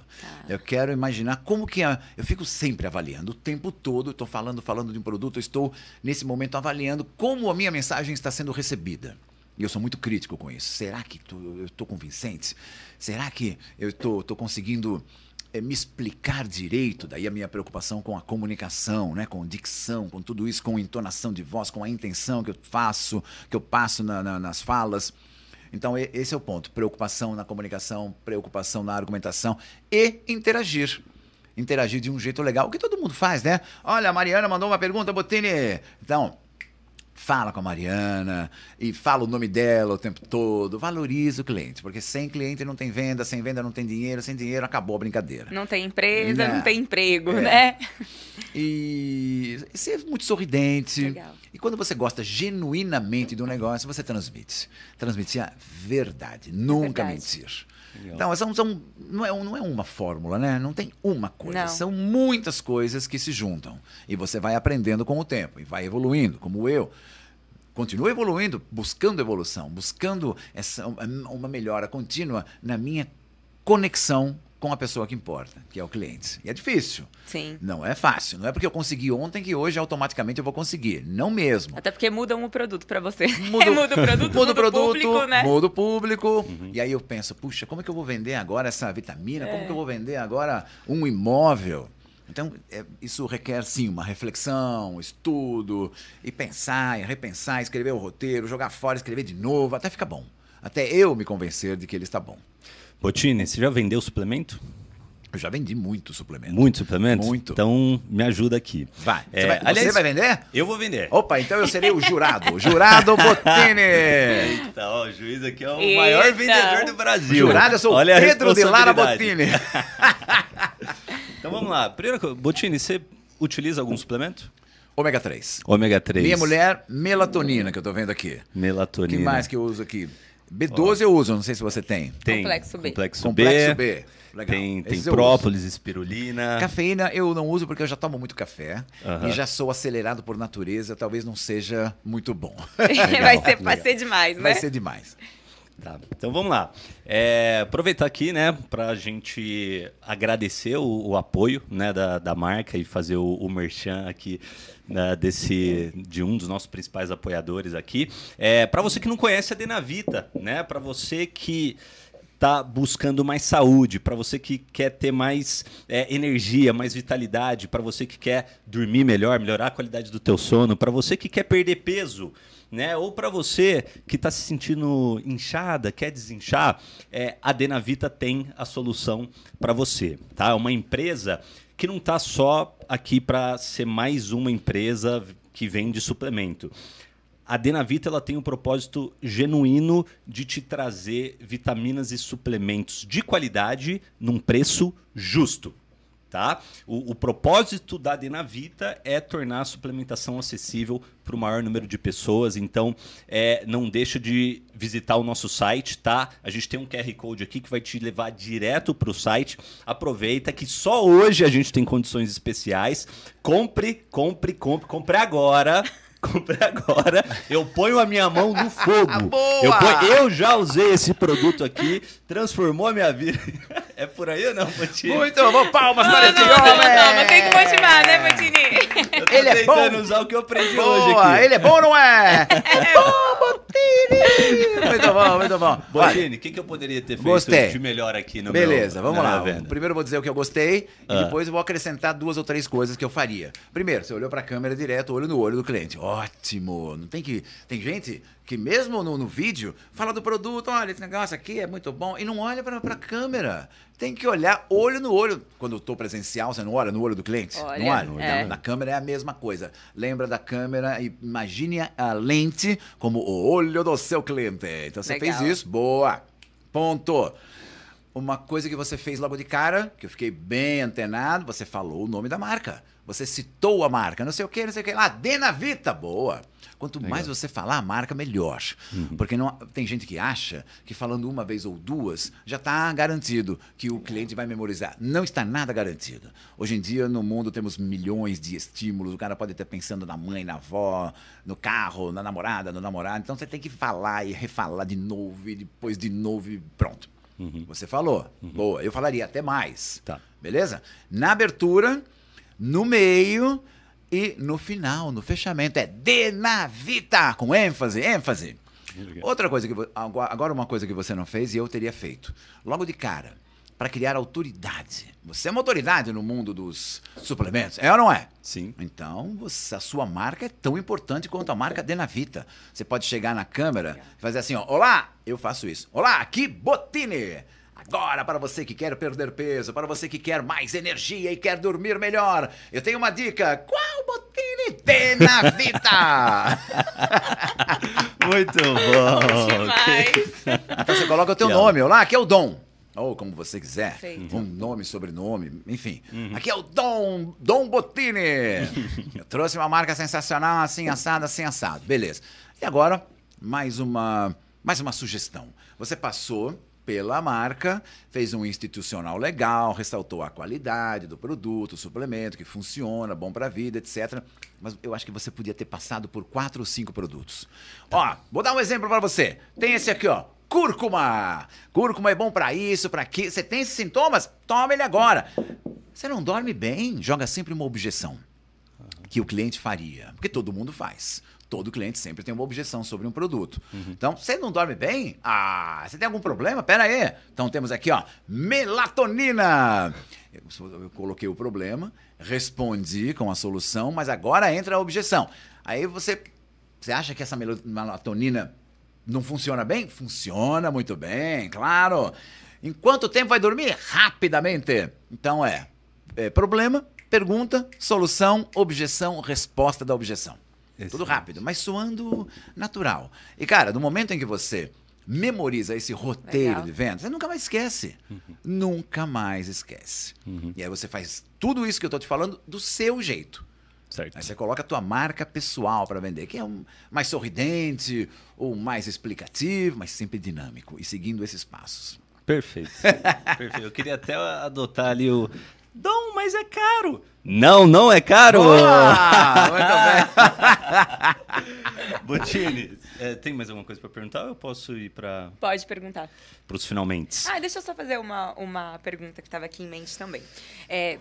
Eu quero imaginar como que eu fico sempre avaliando o tempo todo. Estou falando, falando de um produto. Eu estou nesse momento avaliando como a minha mensagem está sendo recebida. E eu sou muito crítico com isso. Será que tô- eu estou convincente? Será que eu estou conseguindo eh, me explicar direito? Daí a minha preocupação com a comunicação, né? com dicção, com tudo isso, com entonação de voz, com a intenção que eu faço, que eu passo na- na- nas falas. Então, esse é o ponto. Preocupação na comunicação, preocupação na argumentação e interagir. Interagir de um jeito legal. O que todo mundo faz, né? Olha, a Mariana mandou uma pergunta, Botini. Então, fala com a Mariana e fala o nome dela o tempo todo. Valoriza o cliente, porque sem cliente não tem venda, sem venda não tem dinheiro, sem dinheiro acabou a brincadeira. Não tem empresa, Não. não, tem emprego, É. né? E ser muito sorridente. Legal. E quando você gosta genuinamente do negócio, você transmite. Transmitir a verdade, nunca verdade. mentir. Então, são, são, não, é, um- não é uma fórmula, né? Não tem uma coisa. Não. São muitas coisas que se juntam. E você vai aprendendo com o tempo e vai evoluindo, como eu. Continuo evoluindo, buscando evolução, buscando essa, uma melhora contínua na minha conexão com a pessoa que importa, que é o cliente. E é difícil. Sim. Não é fácil. Não é porque eu consegui ontem que hoje automaticamente eu vou conseguir. Não mesmo. Até porque mudam o produto pra você. Muda o- muda o produto, Muda o produto, público, né? muda o público. E aí eu penso, puxa, como é que eu vou vender agora essa vitamina? Como que eu vou vender agora um imóvel? Então, é, isso requer, sim, uma reflexão, um estudo, e pensar, e repensar, escrever o roteiro, jogar fora, escrever de novo, até ficar bom. Até eu me convencer de que ele está bom. Botini, você já vendeu suplemento? Eu já vendi muito suplemento. Muito suplemento? Muito. Então, me ajuda aqui. Vai. É, você, vai aliás, você vai vender? Eu vou vender. Opa, então eu serei o jurado. jurado Botini. Então, ó, o juiz aqui é o Eita. maior vendedor do Brasil. Jurado, eu sou o Olha Pedro de Lara. Botini. Então vamos lá. Primeira coisa, Botini, você utiliza algum suplemento? Ômega 3. Ômega 3. Minha mulher, melatonina, que eu tô vendo aqui. O Melatonina. que mais que eu uso aqui? B12 eu uso, não sei se você tem. Tem Complexo B. Complexo, Complexo B. B. Legal. Tem, tem própolis, espirulina. Cafeína eu não uso porque eu já tomo muito café Aham. e já sou acelerado por natureza, talvez não seja muito bom. vai, ser, vai ser demais, né? Vai ser demais. Tá, então vamos lá. É, aproveitar aqui, né, para a gente agradecer o, o apoio né, da, da marca e fazer o, o merchan aqui né, desse de um dos nossos principais apoiadores aqui. É, para você que não conhece a Denavita, né, para você que está buscando mais saúde, para você que quer ter mais é, energia, mais vitalidade, para você que quer dormir melhor, melhorar a qualidade do teu sono, para você que quer perder peso, né? Ou para você que está se sentindo inchada, quer desinchar, é, a Denavita tem a solução para você, tá? É uma empresa que não está só aqui para ser mais uma empresa que vende suplemento. A Denavita ela tem um propósito genuíno de te trazer vitaminas e suplementos de qualidade num preço justo. Tá? O, o propósito da Denavita é tornar a suplementação acessível para o maior número de pessoas. Então, é, não deixa de visitar o nosso site, tá? A gente tem um QR Code aqui que vai te levar direto para o site. Aproveita que só hoje a gente tem condições especiais. Compre, compre, compre, compre agora. Compre agora. Eu ponho a minha mão no fogo. Boa! Eu, ponho- eu já usei esse produto aqui, transformou a minha vida. É por aí ou não, Botinho? Muito bom, palmas Não, para não, esse não, homem! não, não, tem que motivar, né, Botini? Eu tô Ele é tentando bom. usar o que eu aprendi hoje Boa, aqui. ele é bom ou não é? É bom, Botini! Muito bom, muito bom. Botini, o que, que eu poderia ter feito Gostei. de melhor aqui no Beleza, meu, vamos lá. venda? Primeiro eu vou dizer o que eu gostei Ah. e depois eu vou acrescentar duas ou três coisas que eu faria. Primeiro, você olhou para a câmera direto, olho no olho do cliente. Ótimo. Não tem que tem gente que mesmo no, no vídeo fala do produto, olha, esse negócio aqui é muito bom e não olha para a câmera. Tem que olhar olho no olho. Quando eu tô presencial, você não olha no olho do cliente? Olha, não olha? é. Na, na câmera é a mesma coisa. Lembra da câmera e imagine a lente como o olho do seu cliente. Então você Legal. fez isso, boa. Ponto. Uma coisa que você fez logo de cara, que eu fiquei bem antenado, você falou o nome da marca. Você citou a marca, não sei o que, não sei o que. Ah, Denavita, boa. Quanto mais você falar a marca, melhor. Porque não, tem gente que acha que falando uma vez ou duas já está garantido que o cliente vai memorizar. Não está nada garantido. Hoje em dia, no mundo, temos milhões de estímulos. O cara pode estar pensando na mãe, na avó, no carro, na namorada, no namorado. Então você tem que falar e refalar de novo e depois de novo e pronto. Você falou. Boa. Eu falaria até mais. Tá. Beleza? Na abertura, no meio e no final, no fechamento. É Denavita, com ênfase, ênfase. Outra coisa que agora uma coisa que você não fez e eu teria feito. Logo de cara, para criar autoridade. Você é uma autoridade no mundo dos suplementos, é ou não é? Sim. Então, você- a sua marca é tão importante quanto a marca Denavita. Você pode chegar na câmera e fazer assim, ó, olá, eu faço isso. Olá, aqui Botini. Agora, para você que quer perder peso, para você que quer mais energia e quer dormir melhor, eu tenho uma dica. Qual Botini? Denavita! Muito bom. Demais. então você coloca o teu Que nome. Olá, aqui é o Dom. Ou como você quiser. Perfeito. Um nome, sobrenome, enfim. Aqui é o Dom, Dom Botini. Eu trouxe uma marca sensacional, assim, assado, assim, assado. Beleza. E agora, mais uma, mais uma sugestão. Você passou pela marca, fez um institucional legal, ressaltou a qualidade do produto, o suplemento que funciona, bom para a vida, etc. Mas eu acho que você podia ter passado por quatro ou cinco produtos. Ó, vou dar um exemplo para você. Tem esse aqui, ó. Cúrcuma! Cúrcuma é bom pra isso, pra aquilo. Você tem esses sintomas? Toma ele agora. Você não dorme bem? Joga sempre uma objeção que o cliente faria. Porque todo mundo faz. Todo cliente sempre tem uma objeção sobre um produto. Então, você não dorme bem? Ah, você tem algum problema? Pera aí. Então temos aqui, ó, melatonina. Eu, eu coloquei o problema, respondi com a solução, mas agora entra a objeção. Aí você, você acha que essa melatonina não funciona bem? Funciona muito bem, claro. Em quanto tempo vai dormir? Rapidamente. Então é, é problema, pergunta, solução, objeção, resposta da objeção. Tudo rápido, mas soando natural. E, cara, no momento em que você memoriza esse roteiro Legal. de vendas, você nunca mais esquece. Nunca mais esquece. E aí você faz tudo isso que eu estou te falando do seu jeito. Certo. Aí você coloca a tua marca pessoal para vender, que é um mais sorridente ou mais explicativo, mas sempre dinâmico e seguindo esses passos. Perfeito. Perfeito. Eu queria até adotar ali o. Dom, mas é caro. Não, não é caro. Boa! Muito Botini, é, tem mais alguma coisa para perguntar ou eu posso ir para Pode perguntar. os finalmente? Ah, deixa eu só fazer uma, uma pergunta que estava aqui em mente também. É,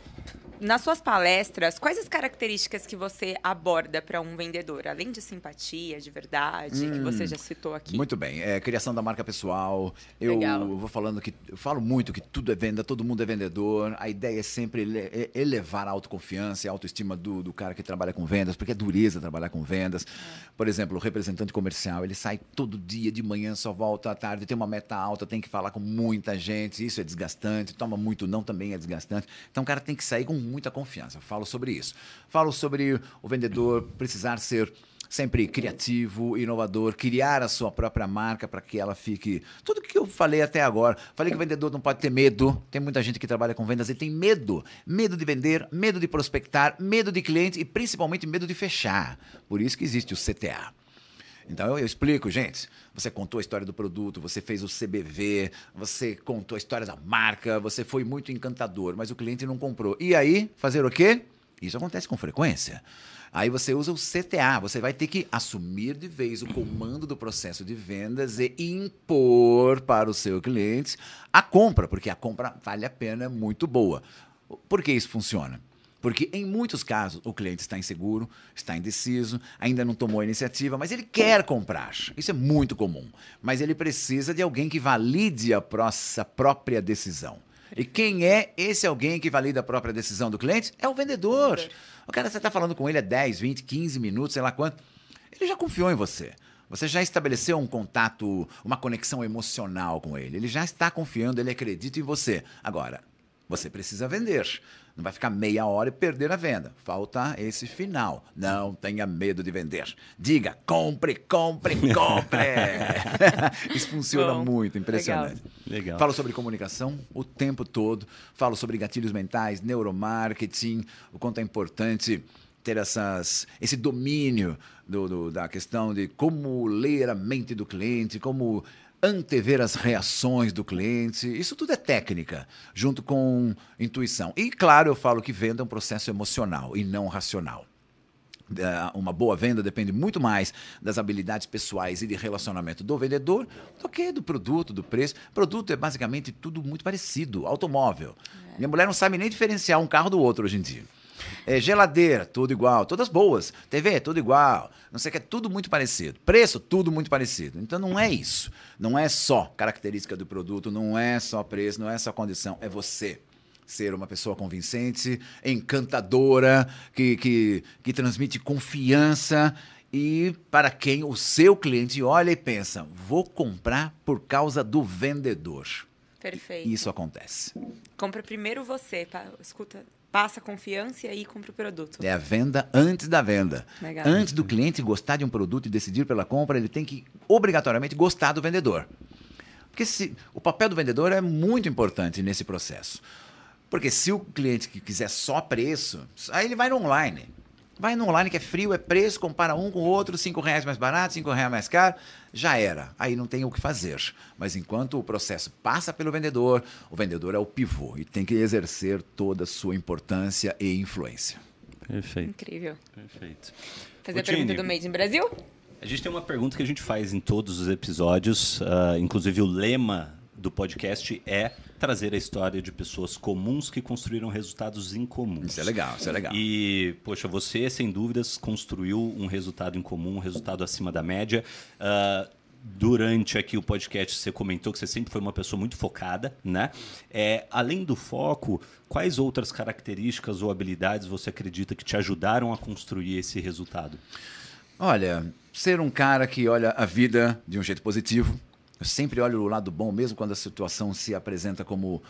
nas suas palestras, quais as características que você aborda para um vendedor? Além de simpatia, de verdade, que você já citou aqui. Hum, Muito bem, é criação da marca pessoal. Eu Legal. vou falando que eu falo muito que tudo é venda, todo mundo é vendedor. A ideia é sempre ele- é elevar a autoconfiança e autoestima do, do cara que trabalha com vendas, porque é dureza trabalhar com vendas. Por exemplo, o representante comercial, ele sai todo dia de manhã, só volta à tarde, tem uma meta alta, tem que falar com muita gente, isso é desgastante, toma muito não também é desgastante. Então o cara tem que sair com muita confiança. Eu falo sobre isso. Falo sobre o vendedor precisar ser sempre criativo, inovador, criar a sua própria marca para que ela fique. Tudo que eu falei até agora. Falei que o vendedor não pode ter medo. Tem muita gente que trabalha com vendas e tem medo. Medo de vender, medo de prospectar, medo de cliente e principalmente medo de fechar. Por isso que existe o CTA. Então eu, eu explico, gente. Você contou a história do produto, você fez o CBV, você contou a história da marca, você foi muito encantador, mas o cliente não comprou. E aí, fazer o quê? Isso acontece com frequência. Aí você usa o CTA, você vai ter que assumir de vez o comando do processo de vendas e impor para o seu cliente a compra, porque a compra vale a pena, é muito boa. Por que isso funciona? Porque em muitos casos o cliente está inseguro, está indeciso, ainda não tomou a iniciativa, mas ele quer comprar. Isso é muito comum. Mas ele precisa de alguém que valide a própria decisão. E quem é esse alguém que valida a própria decisão do cliente? É o vendedor. O cara, você está falando com ele há 10, 20, 15 minutos, sei lá quanto. Ele já confiou em você. Você já estabeleceu um contato, uma conexão emocional com ele. Ele já está confiando, ele acredita em você. Agora, você precisa vender. Não vai ficar meia hora e perder a venda. Falta esse final. Não tenha medo de vender. Diga, compre, compre, compre. Isso funciona Bom, muito, impressionante. Legal. Falo sobre comunicação o tempo todo. Falo sobre gatilhos mentais, neuromarketing, o quanto é importante ter essas, esse domínio do- do- da questão de como ler a mente do cliente, como antever as reações do cliente. Isso tudo é técnica, junto com intuição. E, claro, eu falo que venda é um processo emocional e não racional. Eh, Uma boa venda depende muito mais das habilidades pessoais e de relacionamento do vendedor do que do produto, do preço. Produto é basicamente tudo muito parecido. Automóvel. Minha mulher não sabe nem diferenciar um carro do outro hoje em dia. É, geladeira, tudo igual. Todas boas. TV, tudo igual. Não sei o que, é tudo muito parecido. Preço, tudo muito parecido. Então não é isso. Não é só característica do produto, não é só preço, não é só condição. É você ser uma pessoa convincente, encantadora, que, que, que transmite confiança e para quem o seu cliente olha e pensa: vou comprar por causa do vendedor. Perfeito. Isso acontece. Compra primeiro você, pa- escuta, passa confiança e aí compra o produto. É a venda antes da venda. Legal. Antes do cliente gostar de um produto e decidir pela compra, ele tem que obrigatoriamente gostar do vendedor. Porque se, o papel do vendedor é muito importante nesse processo. Porque se o cliente que quiser só preço, aí ele vai no online. Vai no online que é frio, é preço, compara um com o outro, cinco reais mais barato, cinco reais mais caro, já era. Aí não tem o que fazer. Mas enquanto o processo passa pelo vendedor, o vendedor é o pivô e tem que exercer toda a sua importância e influência. Perfeito. Incrível. Perfeito. Fazer a Botini, pergunta do Made in Brasil? A gente tem uma pergunta que a gente faz em todos os episódios, ah, inclusive o lema do podcast é trazer a história de pessoas comuns que construíram resultados incomuns. Isso é legal, isso é legal. E, poxa, você, sem dúvidas, construiu um resultado em comum, um resultado acima da média. Ah, durante aqui o podcast, você comentou que você sempre foi uma pessoa muito focada, né? É, além do foco, quais outras características ou habilidades você acredita que te ajudaram a construir esse resultado? Olha, ser um cara que olha a vida de um jeito positivo, Eu sempre olho o lado bom, mesmo quando a situação se apresenta como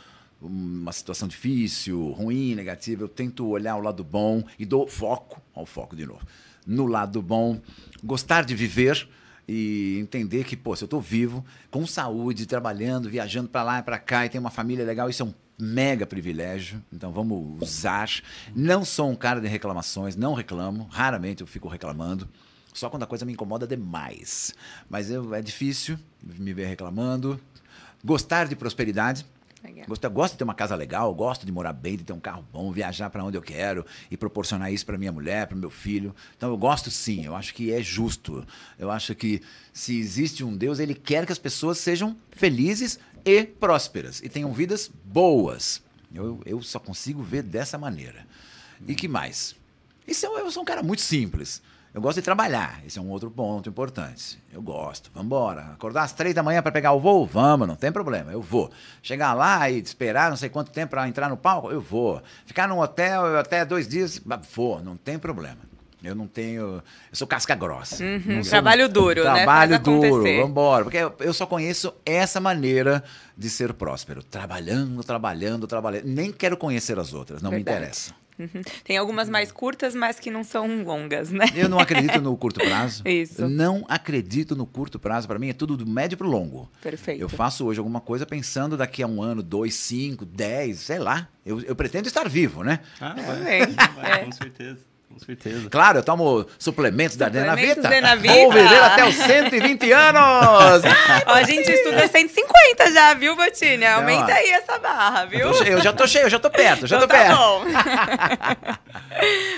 uma situação difícil, ruim, negativa. Eu tento olhar o lado bom e dou foco, ao foco de novo, no lado bom. Gostar de viver e entender que, pô, se eu estou vivo, com saúde, trabalhando, viajando para lá e para cá e tenho uma família legal, isso é um mega privilégio. Então vamos usar. Não sou um cara de reclamações, não reclamo, raramente eu fico reclamando. Só quando a coisa me incomoda demais. Mas eu, é difícil me ver reclamando. Gostar de prosperidade. Gosto, gosto de ter uma casa legal, gosto de morar bem, de ter um carro bom, viajar para onde eu quero e proporcionar isso para minha mulher, para meu filho. Então eu gosto sim, eu acho que é justo. Eu acho que se existe um Deus, ele quer que as pessoas sejam felizes e prósperas e tenham vidas boas. Eu, eu só consigo ver dessa maneira. E que mais? Isso é, eu sou um cara muito simples. Eu gosto de trabalhar, esse é um outro ponto importante. Eu gosto, vamos embora. Acordar às três da manhã para pegar o voo? Vamos, não tem problema, eu vou. Chegar lá e esperar não sei quanto tempo para entrar no palco? Eu vou. Ficar num hotel até dois dias? Vou, não tem problema. Eu não tenho. Eu sou casca grossa. Uhum, trabalho duro, trabalho né? Trabalho duro, vamos embora. Porque eu só conheço essa maneira de ser próspero. Trabalhando, trabalhando, trabalhando. Nem quero conhecer as outras, não Verdade. me interessa. Uhum. Tem algumas mais curtas, mas que não são longas, né? Eu não acredito no curto prazo. Isso. Não acredito no curto prazo. Para mim é tudo do médio para o longo. Perfeito. Eu faço hoje alguma coisa pensando daqui a um ano, dois, cinco, dez, sei lá. Eu, eu pretendo estar vivo, né? Ah, vai. vai, é. Com certeza. Com certeza. Claro, eu tomo suplementos da suplementos Denavita. Denavita. Vou viver até os 120 anos. Ó, a gente estuda 150 já, viu, Botinha? Aumenta aí essa barra, viu? Eu, cheio, eu já tô cheio, eu já tô perto, já então tô tá perto. bom.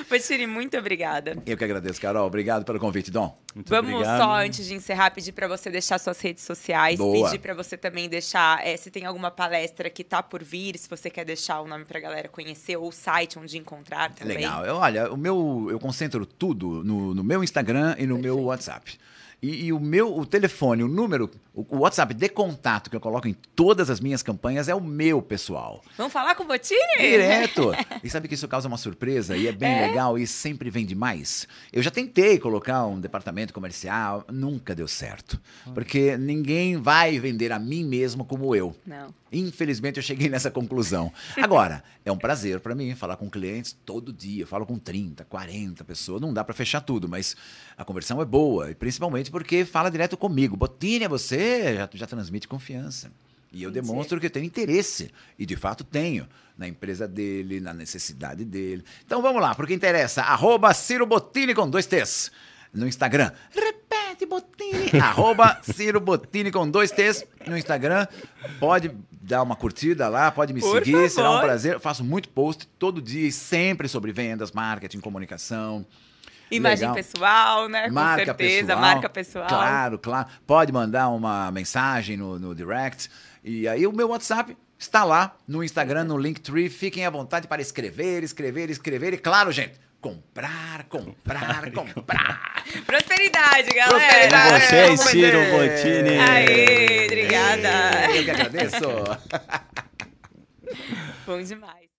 Botini, muito obrigada. Eu que agradeço, Carol. Obrigado pelo convite, Dom. Muito Vamos obrigado. só, antes de encerrar, pedir para você deixar suas redes sociais. Boa. Pedir para você também deixar, é, se tem alguma palestra que tá por vir, se você quer deixar o nome para a galera conhecer, ou o site onde encontrar também. Legal. Eu, olha, o meu, eu concentro tudo no, no meu Instagram e no Perfeito. meu WhatsApp. E, e, o meu o telefone, o número, o, o, WhatsApp de contato que eu coloco em todas as minhas campanhas é o meu pessoal. Vamos falar com o Botini? Direto! e sabe que isso causa uma surpresa e é bem é? legal e sempre vende mais. Eu já tentei colocar um departamento comercial, nunca deu certo. Porque ninguém vai vender a mim mesmo como eu. Não. Infelizmente eu cheguei nessa conclusão. Agora, é um prazer para mim falar com clientes todo dia. Eu falo com 30, 40 pessoas. Não dá para fechar tudo, mas a conversão é boa. E principalmente porque fala direto comigo. Botinha, você já, já transmite confiança. E eu demonstro que eu tenho interesse. E de fato tenho. Na empresa dele, na necessidade dele. Então vamos lá, porque interessa. Arroba Ciro Bottini com dois T's. No Instagram. Repete, Bottini. Arroba Ciro Bottini com dois T's no Instagram. Pode dar uma curtida lá, pode me Por seguir, favor. será um prazer. Eu faço muito post todo dia e sempre sobre vendas, marketing, comunicação. Imagem Legal. pessoal, né? Com marca certeza, pessoal, marca pessoal. Claro, claro. Pode mandar uma mensagem no, no direct. E aí o meu WhatsApp está lá no Instagram, no Linktree. Fiquem à vontade para escrever, escrever, escrever. E claro, gente, comprar, comprar, comprar. Prosperidade, galera. Prosperidade. Com vocês, Ciro. Bottini. Aê, obrigada. Eu que agradeço. Bom demais.